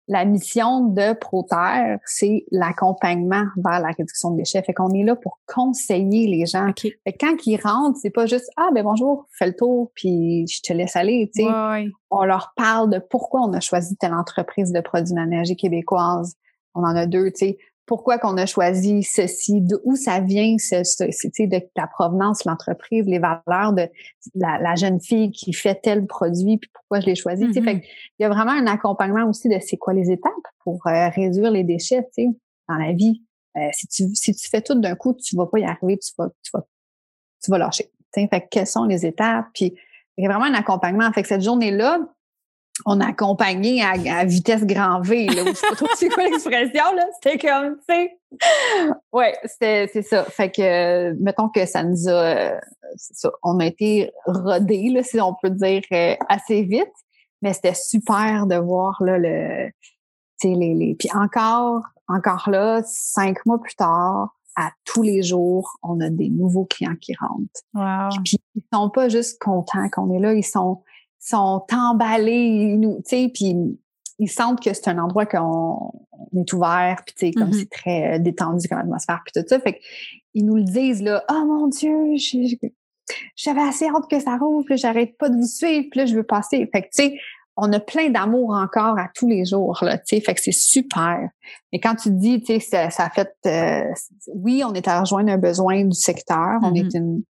la mission de Proterre, c'est l'accompagnement vers la réduction de déchets. Fait qu'on est là pour conseiller les gens. OK. Fait que quand ils rentrent, c'est pas juste ah ben bonjour, fais le tour puis je te laisse aller. Tu sais, ouais. on leur parle de pourquoi on a choisi telle entreprise de produits ménagers québécoise. On en a deux, tu sais. Pourquoi qu'on a choisi ceci, d'où ça vient, ce, ce- ce- tu sais, de la provenance l'entreprise, les valeurs de la, la jeune fille qui fait tel produit, puis pourquoi je l'ai choisi. tu sais. Mhm. Fait il y a vraiment un accompagnement aussi de c'est quoi les étapes pour euh, réduire les déchets, tu sais, dans la vie. Euh, si tu si tu fais tout d'un coup, tu vas pas y arriver, tu vas tu vas tu vas lâcher. tu sais. Fait que quelles sont les étapes? Puis il y a vraiment un accompagnement. Fait que cette journée-là, on a accompagné à, à vitesse grand V. Là, je sais pas trop c'est quoi l'expression, là. C'était comme, tu sais. Ouais, c'était, c'est ça. Fait que, mettons que ça nous a, ça, on a été rodés, là, si on peut dire, euh, assez vite. Mais c'était super de voir, là, le, tu sais, les, les, puis encore, encore là, cinq mois plus tard, à tous les jours, on a des nouveaux clients qui rentrent. Wow. Puis ils sont pas juste contents qu'on est là, ils sont sont emballés, ils nous, tu sais, puis ils sentent que c'est un endroit qu'on on est ouvert, puis tu sais, comme Mhm. c'est très euh, détendu comme atmosphère, puis tout ça, fait qu'ils nous le disent là, oh mon Dieu, j'avais assez hâte que ça rouvre, j'arrête pas de vous suivre, puis là je veux passer, fait que tu sais, on a plein d'amour encore à tous les jours là, tu sais, fait que c'est super. Mais quand tu te dis, tu sais, ça, ça a fait, euh, oui, on est à rejoindre un besoin du secteur, on est une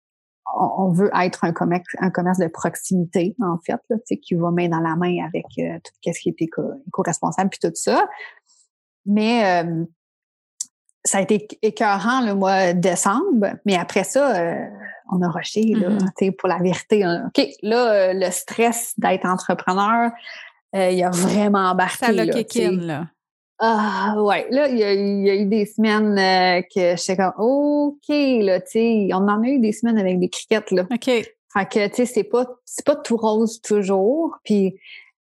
on veut être un commerce, un commerce de proximité, en fait, là, qui va main dans la main avec euh, tout ce qui est éco- éco-responsable puis tout ça. Mais euh, ça a été écœurant le mois de décembre, mais après ça, euh, on a rushé, là, tu sais, pour la vérité. on- OK, là, le stress d'être entrepreneur, il a vraiment embarqué. Ça l'a là, Ah ouais, là il y a, il y a eu des semaines euh, que j'étais comme OK là, tu sais, on en a eu des semaines avec des criquettes là. OK. Fait que tu sais c'est pas c'est pas tout rose toujours, puis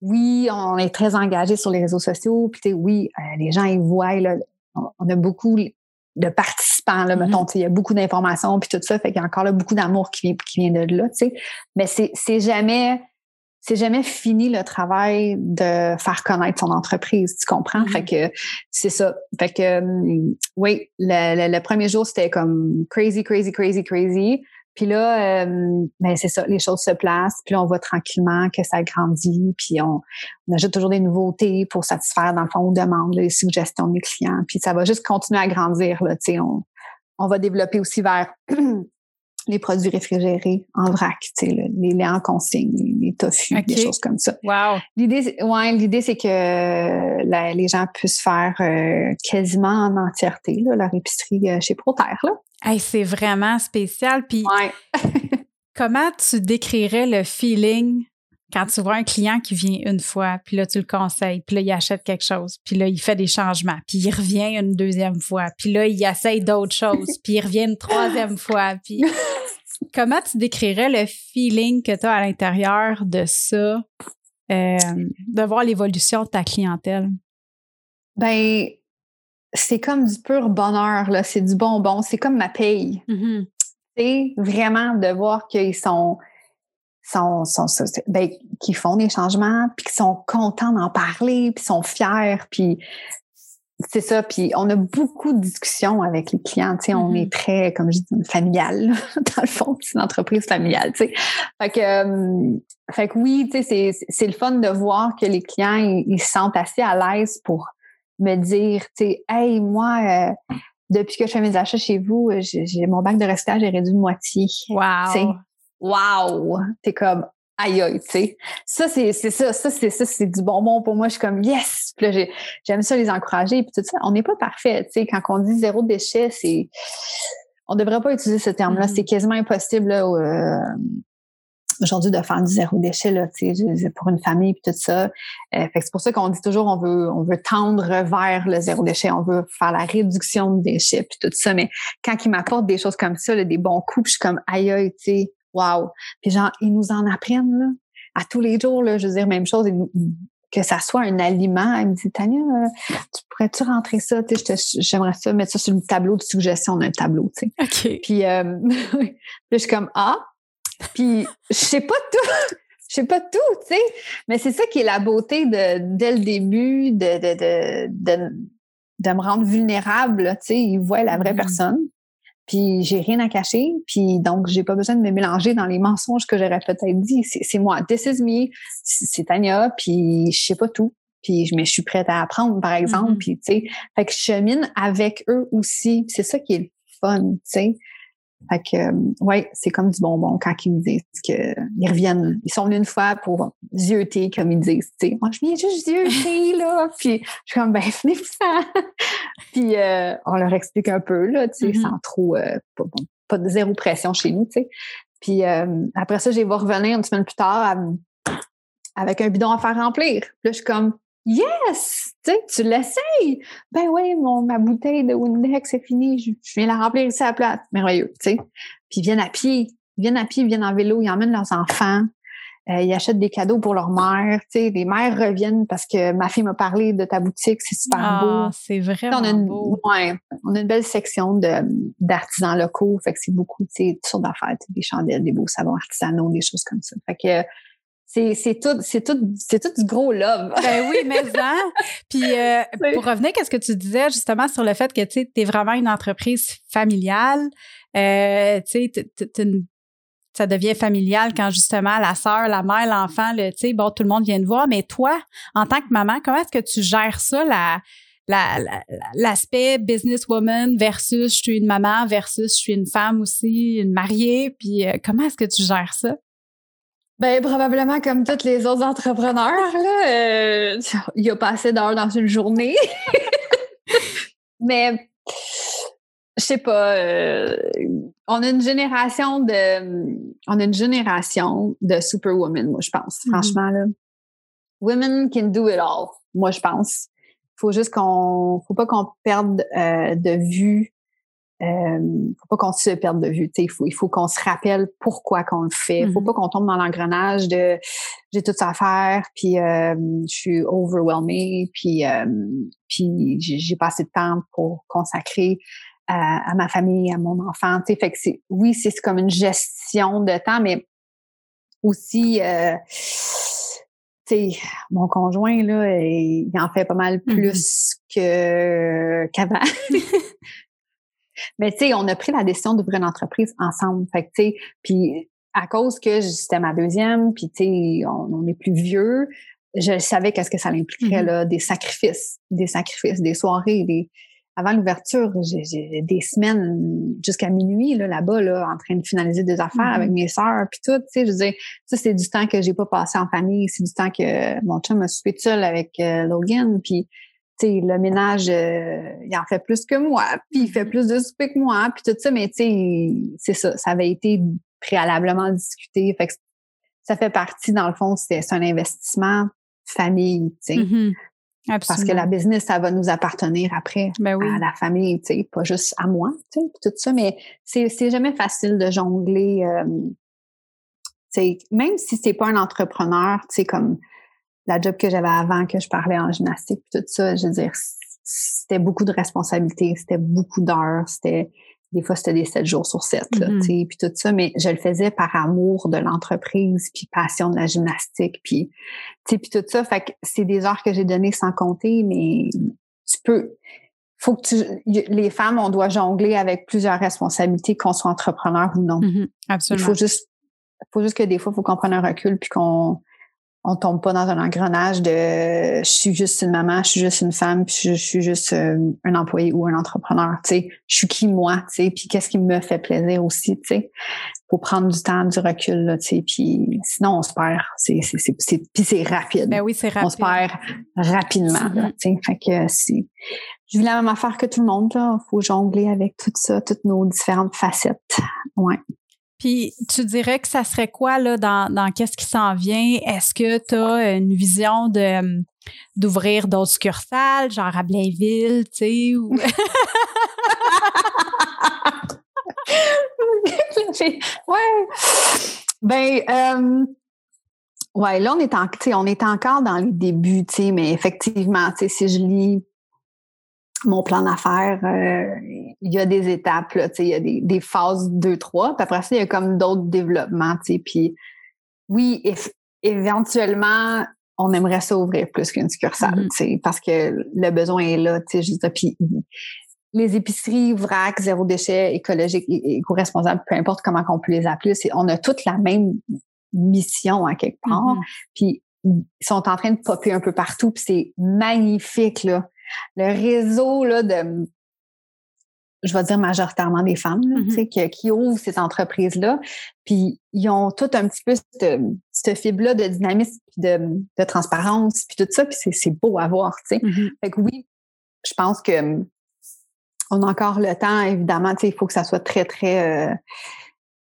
oui, on est très engagé sur les réseaux sociaux, puis tu sais oui, euh, les gens ils voient là, on, a beaucoup de participants là, Mhm. mettons, tu sais, il y a beaucoup d'informations puis tout ça, fait qu'il y a encore là beaucoup d'amour qui vient qui vient de là, tu sais. Mais c'est c'est jamais c'est jamais fini le travail de faire connaître son entreprise, tu comprends? Mhm. Fait que c'est ça. Fait que hum, oui, le, le- le premier jour, c'était comme crazy, crazy, crazy, crazy. Puis là, euh, ben c'est ça, les choses se placent, puis là, on voit tranquillement que ça grandit, puis on, on ajoute toujours des nouveautés pour satisfaire, dans le fond, aux demandes, les suggestions des clients, puis ça va juste continuer à grandir, là, tu sais, on, on va développer aussi vers les produits réfrigérés en vrac, tu sais, les laits en consigne, les tofu, des choses comme ça. Wow. L'idée, ouais, l'idée c'est que les gens puissent faire euh, quasiment en entièreté là, leur épicerie euh, chez Proterre. Là. Hey, c'est vraiment spécial. Puis, ouais. comment tu décrirais le feeling quand tu vois un client qui vient une fois, puis là, tu le conseilles, puis là, il achète quelque chose, puis là, il fait des changements, puis il revient une deuxième fois, puis là, il essaye d'autres choses, puis il revient une troisième fois, puis comment tu décrirais le feeling que tu as à l'intérieur de ça, euh, de voir l'évolution de ta clientèle? Ben, c'est comme du pur bonheur, là. C'est du bonbon. C'est comme ma paye. Mm-hmm. C'est vraiment de voir qu'ils sont sont, sont, ben, qui font des changements, puis qui sont contents d'en parler, puis sont fiers, puis c'est ça. Puis on a beaucoup de discussions avec les clients. Tu sais, on est mm-hmm. très, comme je dis, familial. Dans le fond, c'est une entreprise familiale. Tu sais, fait que, euh, fait que oui, tu sais, c'est, c'est le fun de voir que les clients ils, se sentent assez à l'aise pour me dire, tu sais, hey, moi. Euh, depuis que je fais mes achats chez vous, j'ai, mon bac de restage est réduit de moitié. Wow wow, t'es comme aïe aïe, tu sais. Ça, c'est, c'est ça, ça, c'est ça, c'est du bonbon pour moi. Je suis comme yes! Puis là, j'aime ça les encourager. Puis tout ça, on n'est pas parfait, tu sais. Quand on dit zéro déchet, c'est. On devrait pas utiliser ce terme-là. Mm-hmm. C'est quasiment impossible là, euh, aujourd'hui de faire du zéro déchet là, tu sais, pour une famille puis tout ça. Euh, fait c'est pour ça qu'on dit toujours on veut on veut tendre vers le zéro déchet, on veut faire la réduction de déchets puis tout ça. Mais quand ils m'apportent des choses comme ça, là, des bons coups, je suis comme aïe aïe, tu sais wow. Puis genre, ils nous en apprennent là, à tous les jours, là, je veux dire, même chose, que ça soit un aliment. Elle me dit, Tania, euh, tu pourrais-tu rentrer ça? J'aimerais ça, mettre ça sur le tableau de suggestion d'un tableau, tu sais. OK. Puis, euh, je suis comme, ah, puis je sais pas tout. Je sais pas tout, tu sais. Mais c'est ça qui est la beauté de dès le début de de, de, de, de me rendre vulnérable, tu sais. Ils voient la vraie mm-hmm. personne puis j'ai rien à cacher, puis donc j'ai pas besoin de me mélanger dans les mensonges que j'aurais peut-être dit. C'est moi, this is me, c'est Tania, puis je sais pas tout, puis je, mais je suis prête à apprendre, par exemple, mm-hmm. puis tu sais, fait que je chemine avec eux aussi. C'est ça qui est le fun, tu sais. Fait que, euh, ouais, c'est comme du bonbon quand ils me disent qu'ils reviennent. Ils sont venus une fois pour zioter, comme ils disent. Moi, je viens juste zioter, là. Puis, je suis comme, ben, venez ça. Puis, euh, on leur explique un peu, là, tu sais, mm-hmm. sans trop, euh, pas, de zéro pression chez nous, tu sais. Puis, après ça, j'ai vais revenir une semaine plus tard avec un bidon à faire remplir. Puis là, je suis comme, Yes! Tu sais, tu l'essayes. Ben oui, mon, ma bouteille de Windex est finie. Je, viens la remplir ici à la place. Merveilleux, tu sais. Puis ils viennent à pied. Ils viennent à pied, ils viennent en vélo, ils emmènent leurs enfants. Euh, ils achètent des cadeaux pour leur mère. Tu sais, les mères reviennent parce que ma fille m'a parlé de ta boutique, c'est super ah, beau. C'est vraiment on a une, beau. Ouais, on a une belle section de d'artisans locaux. Fait que c'est beaucoup, tu sais, toutes sortes d'affaires, des chandelles, des beaux savons artisanaux, des choses comme ça. Fait que c'est tout c'est tout c'est tout du gros love. Ben oui, mais ça. Puis euh, pour revenir à ce que tu disais justement sur le fait que tu es vraiment une entreprise familiale, euh, tu sais ça devient familial quand justement la sœur, la mère, l'enfant, le tu sais bon tout le monde vient te voir, mais toi en tant que maman, comment est-ce que tu gères ça la l'aspect businesswoman versus je suis une maman versus je suis une femme aussi, une mariée, puis euh, comment est-ce que tu gères ça? Ben probablement comme tous les autres entrepreneurs, là, euh, il y a pas assez d'heures dans une journée. Mais je sais pas. Euh, on a une génération de, on a une génération de superwomen, moi je pense. Mm-hmm. Franchement là, women can do it all. Moi je pense. Faut juste qu'on, faut pas qu'on perde euh, de vue euh, faut pas qu'on se perde de vue. Il faut, il faut qu'on se rappelle pourquoi qu'on le fait. Il faut mm-hmm. pas qu'on tombe dans l'engrenage de j'ai tout ça à faire, puis euh, je suis overwhelmée, puis euh, puis j'ai pas assez de temps pour consacrer à, ma famille, à mon enfant. Fait que c'est oui, c'est comme une gestion de temps, mais aussi euh, mon conjoint, là, il en fait pas mal mm-hmm. plus que qu'avant. Mais tu sais, on a pris la décision d'ouvrir une entreprise ensemble. Fait que tu sais, puis à cause que c'était ma deuxième, puis tu sais, on, est plus vieux, je savais qu'est-ce que ça impliquerait, mm-hmm. là, des sacrifices, des sacrifices, des soirées, des, avant l'ouverture, j'ai des semaines jusqu'à minuit là, là-bas, là, en train de finaliser des affaires avec mm-hmm. mes sœurs, puis tout. Tu sais, je veux dire, ça c'est du temps que j'ai pas passé en famille, c'est du temps que mon chum m'a soupé seul avec euh, Logan, puis sais, le ménage, euh, il en fait plus que moi, puis il fait mm-hmm. plus de souper que moi, puis tout ça, mais tu sais, c'est ça, ça avait été préalablement discuté, fait que ça fait partie, dans le fond, c'est un investissement famille, tu sais. Mm-hmm. Parce que la business, ça va nous appartenir après ben à la famille, tu sais, pas juste à moi, tu sais, tout ça. Mais c'est, jamais facile de jongler. Euh, sais, même si c'est pas un entrepreneur, tu sais, comme la job que j'avais avant, que je parlais en gymnastique, tout ça, je veux dire, c'était beaucoup de responsabilités, c'était beaucoup d'heures, c'était des fois, c'était des sept jours sur sept, là, mm-hmm. puis tout ça, mais je le faisais par amour de l'entreprise, puis passion de la gymnastique, puis, puis tout ça. Fait que c'est des heures que j'ai données sans compter, mais tu peux... Faut que tu... Les femmes, on doit jongler avec plusieurs responsabilités, qu'on soit entrepreneur ou non. Mm-hmm. Absolument. Il faut juste, faut juste que des fois, il faut qu'on prenne un recul, puis qu'on on tombe pas dans un engrenage de je suis juste une maman, je suis juste une femme, puis je, suis juste euh, un employé ou un entrepreneur, tu sais, je suis qui moi, tu sais, puis qu'est-ce qui me fait plaisir aussi, tu sais, pour prendre du temps, du recul, là, tu sais, puis sinon on se perd, c'est c'est c'est puis c'est rapide. Ben oui, c'est rapide. On se perd rapidement, mm-hmm. tu sais, fait que c'est je vis la même affaire que tout le monde là, faut jongler avec tout ça, toutes nos différentes facettes. Ouais. Puis tu dirais que ça serait quoi là dans, dans qu'est-ce qui s'en vient? Est-ce que tu as une vision de hum, d'ouvrir d'autres succursales, genre à Blainville, tu sais, ou... ouais. Ben, euh, ouais, là, on est, en, on est encore dans les débuts, tu sais, mais effectivement, tu sais, si je lis mon plan d'affaires, euh, il y a des étapes, là, il y a des, des phases 2, 3, puis après ça, il y a comme d'autres développements, puis oui, éventuellement, on aimerait ça ouvrir plus qu'une succursale, mm-hmm. parce que le besoin est là, tu sais, puis les épiceries vrac, zéro déchet, écologique, éco-responsable, peu importe comment on peut les appeler, on a toutes la même mission à quelque part, mm-hmm. puis ils sont en train de popper un peu partout, puis c'est magnifique, là le réseau là, de, je vais dire majoritairement des femmes, mm-hmm. qui, qui, ouvrent cette entreprise-là. Puis ils ont tout un petit peu cette, fibre-là de dynamisme, de, de transparence, puis tout ça, puis c'est beau à voir. Mm-hmm. Fait que oui, je pense que on a encore le temps, évidemment, il faut que ça soit très, très euh,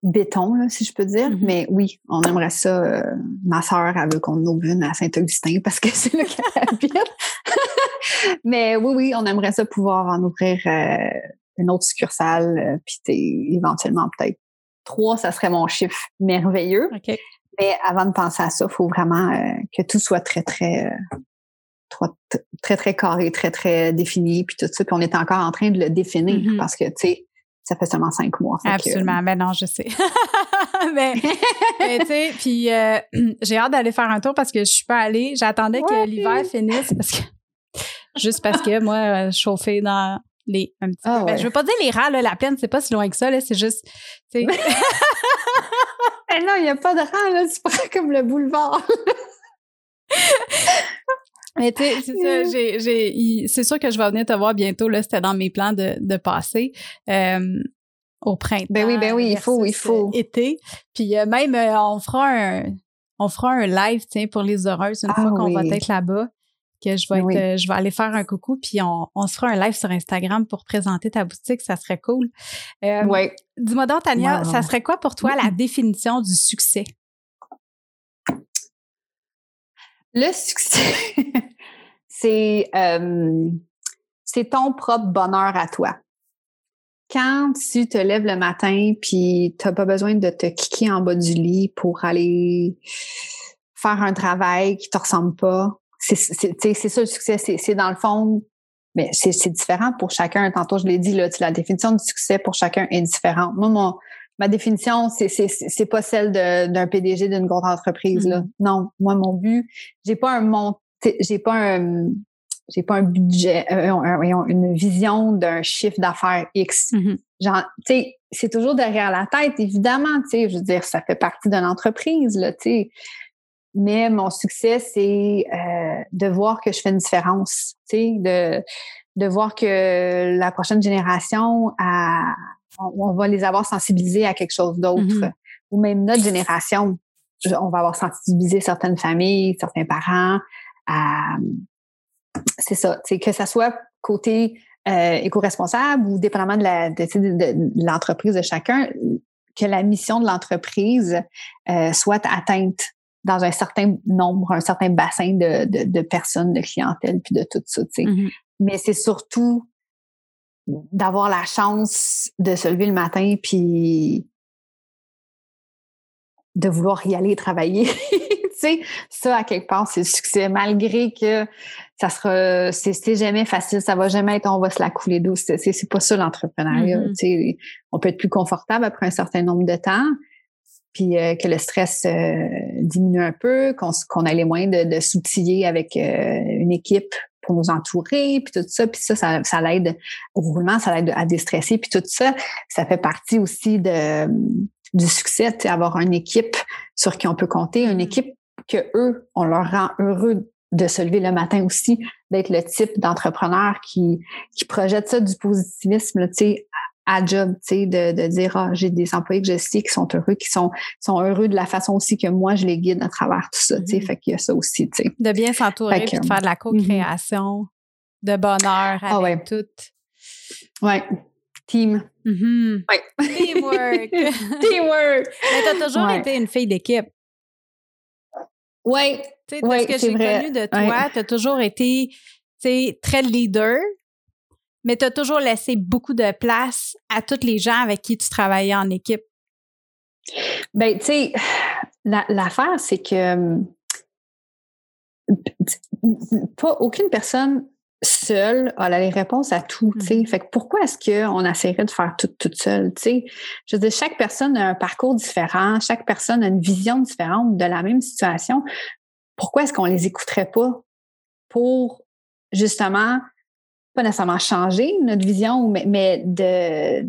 béton, là, si je peux dire. Mm-hmm. Mais oui, on aimerait ça. Euh, ma sœur, elle veut qu'on ouvre une à Saint-Augustin parce que c'est là qu'elle habite. Mais oui, oui, on aimerait ça pouvoir en ouvrir euh, une autre succursale, euh, puis éventuellement peut-être trois, ça serait mon chiffre merveilleux. Mais avant de penser à ça, il faut vraiment que tout soit très, très, très, très carré, très, très défini, puis tout ça. Puis on est encore en train de le définir mm-hmm. parce que, tu sais, ça fait seulement cinq mois. Absolument. Mais ben non, je sais. mais, tu sais, puis euh, j'ai hâte d'aller faire un tour parce que je suis pas allée. J'attendais que l'hiver finisse parce que juste parce que moi, je chauffais dans les un petit ah peu. Ben, je veux pas dire les rats, là, la plaine, c'est pas si loin que ça, là, c'est juste, tu sais. Eh non, il n'y a pas de rats, là, c'est pas comme le boulevard. Mais tu sais, c'est ça, j'ai, j'ai, c'est sûr que je vais venir te voir bientôt, là, c'était dans mes plans de, de passer. Euh, au printemps. Ben oui, ben oui, il faut, il faut. Été. Puis euh, même, euh, on fera un, on fera un live, tiens, pour les heureuses une ah fois qu'on va être là-bas. Que je vais être, je vais aller faire un coucou, puis on, on se fera un live sur Instagram pour présenter ta boutique, ça serait cool. oui. Dis-moi donc, Tania, ça serait quoi pour toi la définition du succès? Le succès, c'est euh, ton propre bonheur à toi. Quand tu te lèves le matin puis tu n'as pas besoin de te kicker en bas du lit pour aller faire un travail qui te ressemble pas, c'est ça le succès. C'est dans le fond, mais c'est différent pour chacun. Tantôt, je l'ai dit, là, la définition du succès pour chacun est différente. Moi, mon, ma définition, c'est c'est pas celle d'un PDG d'une grande entreprise. Là. Mm-hmm. Non, moi mon but, j'ai pas un j'ai pas un j'ai pas un budget, euh, une vision d'un chiffre d'affaires X. Mhm. Sais, c'est toujours derrière la tête, évidemment, tu sais, je veux dire, ça fait partie de l'entreprise, là, tu sais. Mais mon succès, c'est euh, de voir que je fais une différence, tu sais, de, de voir que la prochaine génération, a, on, va les avoir sensibilisés à quelque chose d'autre. Mhm. Ou même notre génération, on va avoir sensibilisé certaines familles, certains parents à c'est ça, c'est que ça soit côté euh, éco-responsable ou dépendamment de la de, l'entreprise de chacun, que la mission de l'entreprise euh, soit atteinte dans un certain nombre, un certain bassin de, de, personnes, de clientèle, puis de tout ça. Mm-hmm. Mais c'est surtout d'avoir la chance de se lever le matin puis de vouloir y aller travailler. tu sais, ça, à quelque part, c'est le succès, malgré que ça sera, c'est jamais facile, ça va jamais être, on va se la couler douce. C'est pas ça l'entrepreneuriat. Mm-hmm. Tu sais, on peut être plus confortable après un certain nombre de temps, puis euh, que le stress euh, diminue un peu, qu'on a les moyens de, de s'outiller avec euh, une équipe pour nous entourer, puis tout ça, puis ça, ça, ça l'aide au roulement, ça l'aide à déstresser, puis tout ça, ça fait partie aussi de du succès, avoir une équipe sur qui on peut compter, une mm-hmm. équipe que eux, on leur rend heureux de se lever le matin aussi, d'être le type d'entrepreneur qui, qui projette ça du positivisme, tu sais, à job, tu sais, de, de dire, ah, j'ai des employés que je sais qui sont heureux, qui sont, sont heureux de la façon aussi que moi, je les guide à travers tout ça, tu sais, mm-hmm. fait qu'il y a ça aussi, tu sais. De bien s'entourer puis de faire de la mm-hmm. co-création, de bonheur avec ah tout. Ouais. Team. Mm-hmm. Ouais. Teamwork. Teamwork. Mais t'as toujours été une fille d'équipe. Oui. Tu sais, de ce que j'ai connu de toi, tu as toujours été très leader, mais tu as toujours laissé beaucoup de place à tous les gens avec qui tu travaillais en équipe. Ben, tu sais, l'affaire, c'est que pas aucune personne seule a les réponses à tout, tu sais. Mmh. Fait que pourquoi est-ce qu'on essaierait de faire tout toute seule, tu sais? Je veux dire, chaque personne a un parcours différent, chaque personne a une vision différente de la même situation. Pourquoi est-ce qu'on les écouterait pas pour justement pas nécessairement changer notre vision, mais, mais de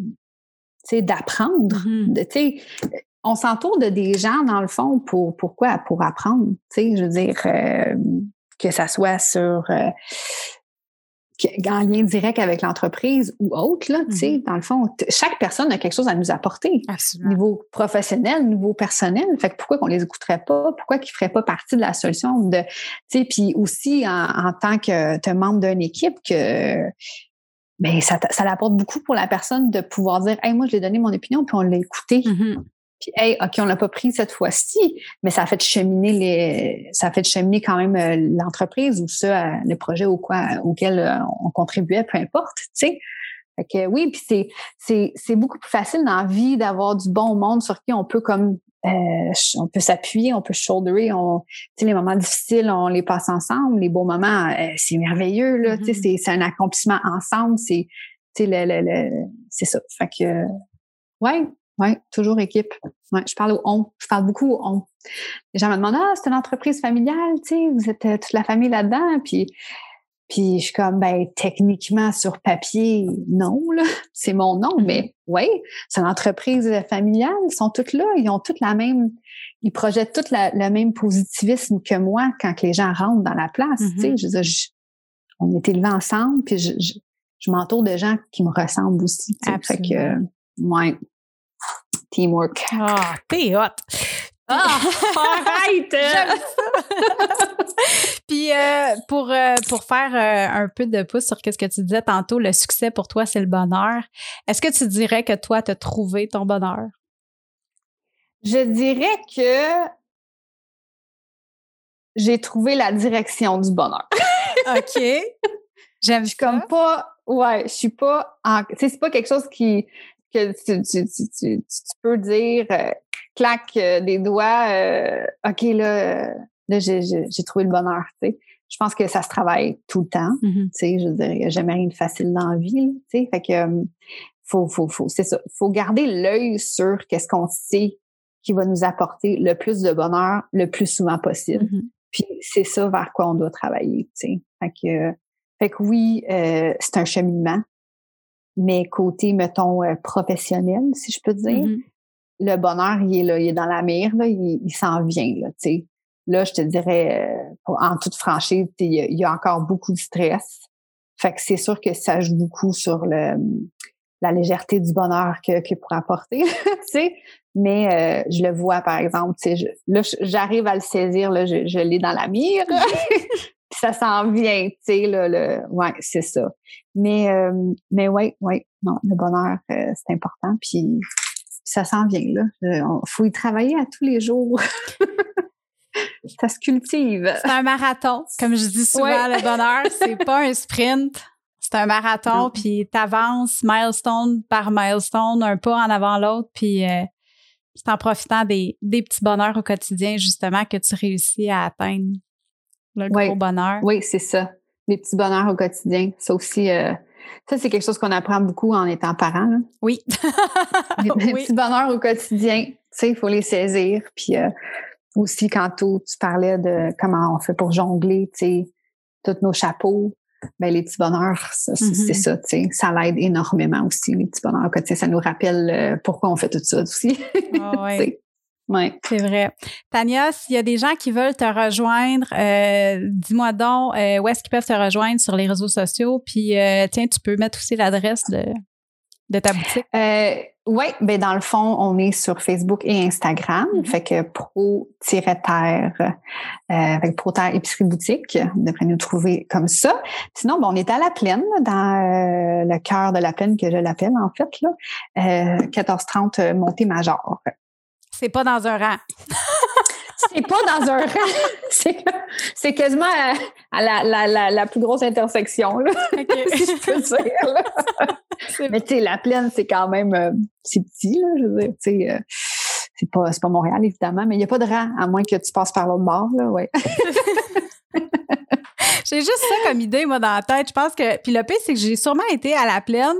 d'apprendre, mmh sais, on s'entoure de des gens dans le fond pour pourquoi pour apprendre, je veux dire euh, que ça soit sur euh, en lien direct avec l'entreprise ou autre, là, tu sais, mm-hmm. dans le fond, chaque personne a quelque chose à nous apporter. Absolument. Niveau professionnel, niveau personnel. Fait que pourquoi qu'on les écouterait pas? Pourquoi qu'ils feraient pas partie de la solution de, tu sais, puis aussi en, tant que membre d'une équipe que, ben, ça, ça apporte beaucoup pour la personne de pouvoir dire, hey, moi, je l'ai donné mon opinion, puis on l'a écouté. Mm-hmm. Puis, hey, OK, on l'a pas pris cette fois-ci, mais ça a fait cheminer les, ça a fait cheminer quand même euh, l'entreprise ou ça, euh, le projet au quoi, auquel euh, on contribuait, peu importe, tu sais. Fait que oui, puis c'est, c'est, c'est beaucoup plus facile dans la vie d'avoir du bon monde sur qui on peut comme on peut s'appuyer, on peut shoulderer, on, les moments difficiles, on les passe ensemble, les beaux moments, c'est merveilleux là, tu sais, mm-hmm. c'est, un accomplissement ensemble, c'est, tu sais, le, le, c'est ça. Fait que, ouais, oui, toujours équipe. Ouais, je parle au on. Je parle beaucoup au on. Les gens me demandent Ah, c'est une entreprise familiale, tu sais, vous êtes euh, toute la famille là-dedans? Puis, puis je suis comme ben techniquement sur papier, non, là. C'est mon nom, mais oui, c'est une entreprise familiale. Ils sont toutes là, ils ont toutes la même. Ils projettent tout le même positivisme que moi quand les gens rentrent dans la place. Tu sais, mm-hmm. je, on est élevés ensemble, puis je, je, m'entoure de gens qui me ressemblent aussi. Fait que, ouais. Teamwork. Ah, t'es hot. Ah, arrête! J'aime ça! Puis euh, pour, euh, pour faire euh, un peu de pouce sur ce que tu disais tantôt, le succès pour toi, c'est le bonheur. Est-ce que tu dirais que toi, tu as trouvé ton bonheur? Je dirais que j'ai trouvé la direction du bonheur. OK. J'aime Je suis comme pas. Ouais, je suis pas en. Tu sais, c'est pas quelque chose qui que tu, peux dire, euh, claque euh, des doigts, euh, OK, là, là j'ai trouvé le bonheur. Je pense que ça se travaille tout le temps. Mm-hmm. Je veux dire, il n'y a jamais rien de facile dans la vie. Fait que faut, faut, faut, c'est ça. faut garder l'œil sur qu'est-ce qu'on sait qui va nous apporter le plus de bonheur le plus souvent possible. Mm-hmm. Puis c'est ça vers quoi on doit travailler. Fait que Fait que oui, euh, c'est un cheminement, mais côté, mettons, euh, professionnel, si je peux dire, Mhm. le bonheur, il est là, il est dans la mire, là, il, il s'en vient, là, tu sais. Là, je te dirais, euh, en toute franchise, tu sais, il y, a, il y a encore beaucoup de stress. Fait que c'est sûr que ça joue beaucoup sur le la légèreté du bonheur que, que pour apporter, tu sais. Mais euh, je le vois, par exemple, tu sais, je- là, j'arrive à le saisir, là, je, je l'ai dans la mire. Puis ça s'en vient, tu sais, là, le, ouais, c'est ça. Mais, euh, mais ouais, ouais, non, le bonheur, euh, c'est important. Puis ça s'en vient, là. Il faut y travailler à tous les jours. ça se cultive. C'est un marathon. Comme je dis souvent, Ouais. le bonheur, c'est pas un sprint. C'est un marathon, puis t'avances milestone par milestone, un pas en avant l'autre, puis euh, c'est en profitant des, des petits bonheurs au quotidien, justement, que tu réussis à atteindre le gros bonheur. Oui, c'est ça. Les petits bonheurs au quotidien. Ça aussi, euh, ça, c'est quelque chose qu'on apprend beaucoup en étant parent. là. Oui. Les, les oui. petits bonheurs au quotidien, tu sais, il faut les saisir. Puis euh, aussi, quand tôt, tu parlais de comment on fait pour jongler, tu sais, tous nos chapeaux, ben les petits bonheurs, c'est Mhm. c'est ça, tu sais. Ça l'aide énormément aussi, les petits bonheurs au quotidien. Ça nous rappelle euh, pourquoi on fait tout ça aussi. Ah ouais. Ouais. C'est vrai. Tania, s'il y a des gens qui veulent te rejoindre, euh, dis-moi donc euh, où est-ce qu'ils peuvent te rejoindre sur les réseaux sociaux? Puis, euh, tiens, tu peux mettre aussi l'adresse de, de ta boutique. Euh, oui, ben dans le fond, on est sur Facebook et Instagram. Mhm. Fait que pro-terre, euh, avec pro-terre épicerie boutique, vous devrez nous trouver comme ça. Sinon, ben, on est à la plaine, dans le cœur de la plaine que je l'appelle en fait, là, euh, 1430 euh, Montée-Major. C'est pas dans un rang. C'est pas dans un rang, c'est quasiment à, à la, la, la, la plus grosse intersection, là, si je peux dire. Mais tu sais, la plaine, c'est quand même euh, c'est petit, là, je veux dire, tu sais, euh, c'est pas pas Montréal évidemment, mais il y a pas de rang à moins que tu passes par l'autre bord, là, ouais. J'ai juste ça comme idée, moi, dans la tête. Je pense que. Puis le pire, c'est que j'ai sûrement été à la plaine,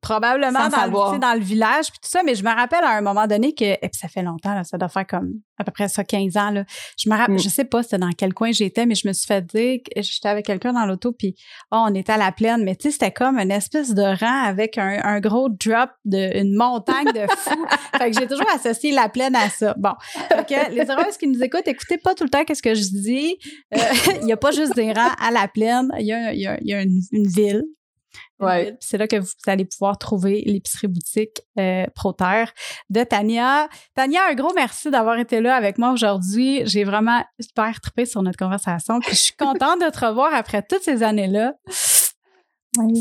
probablement dans le, dans village, puis tout ça, mais je me rappelle à un moment donné que. Et puis ça fait longtemps, là, ça doit faire comme à peu près ça, 15 ans. Là. Je me rappelle, Mm. je sais pas c'était dans quel coin j'étais, mais je me suis fait dire que j'étais avec quelqu'un dans l'auto, puis oh, on était à la plaine, mais tu sais, c'était comme une espèce de rang avec un, un gros drop de une montagne de fou. fait que j'ai toujours associé la plaine à ça. Bon. Que les heureuses qui nous écoutent, écoutez pas tout le temps qu'est-ce que je dis. Euh, Il y a pas juste des rangs à la plaine. Il y a, il y a, il y a une, une ville. Ouais. C'est là que vous allez pouvoir trouver l'épicerie boutique euh, Proter de Tania. Tania, un gros merci d'avoir été là avec moi aujourd'hui. J'ai vraiment super trippé sur notre conversation. Puis je suis contente de te revoir après toutes ces années-là.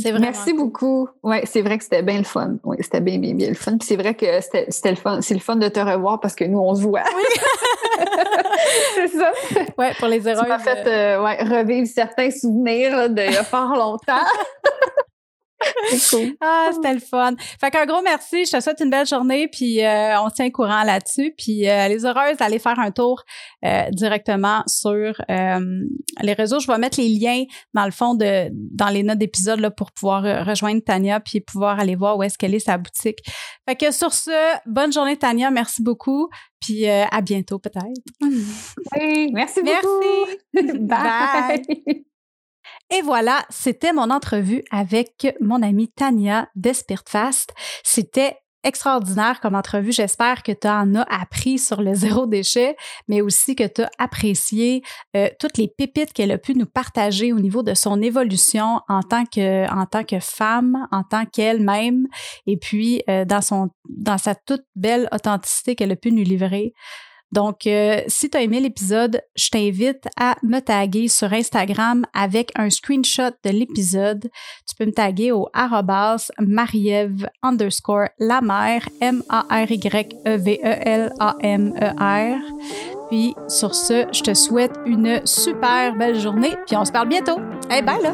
C'est Merci cool. beaucoup. Ouais, c'est vrai que c'était bien le fun. Oui, c'était bien, bien, bien le fun. Puis c'est vrai que c'était le fun. C'est le fun de te revoir parce que nous, on se voit. c'est ça. Ouais, pour les Tu heureuses. m'as fait euh, ouais, revivre certains souvenirs là, d'il y a fort longtemps. c'est cool. Ah, c'était le fun. Fait qu'un gros merci. Je te souhaite une belle journée, puis euh, on tient courant là-dessus. Puis euh, les heureuses, allez faire un tour euh, directement sur euh, les réseaux. Je vais mettre les liens dans le fond de dans les notes d'épisode là pour pouvoir euh, rejoindre Tania puis pouvoir aller voir où est-ce qu'elle est sa boutique. Fait que sur ce, bonne journée Tania, merci beaucoup. Puis euh, à bientôt peut-être. Oui, merci beaucoup. Merci. Bye. Et voilà, c'était mon entrevue avec mon amie Tania d'Espirtfast. C'était extraordinaire comme entrevue. J'espère que tu en as appris sur le zéro déchet, mais aussi que tu as apprécié euh, toutes les pépites qu'elle a pu nous partager au niveau de son évolution en tant que en tant que femme, en tant qu'elle-même, et puis euh, dans son dans sa toute belle authenticité qu'elle a pu nous livrer. Donc, euh, si tu as aimé l'épisode, je t'invite à me taguer sur Instagram avec un screenshot de l'épisode. Tu peux me taguer au arrobas mariève underscore la mère, M-A-R-Y-E-V-E-L-A-M-E-R. Puis, sur ce, je te souhaite une super belle journée, puis on se parle bientôt. Hey, bye là!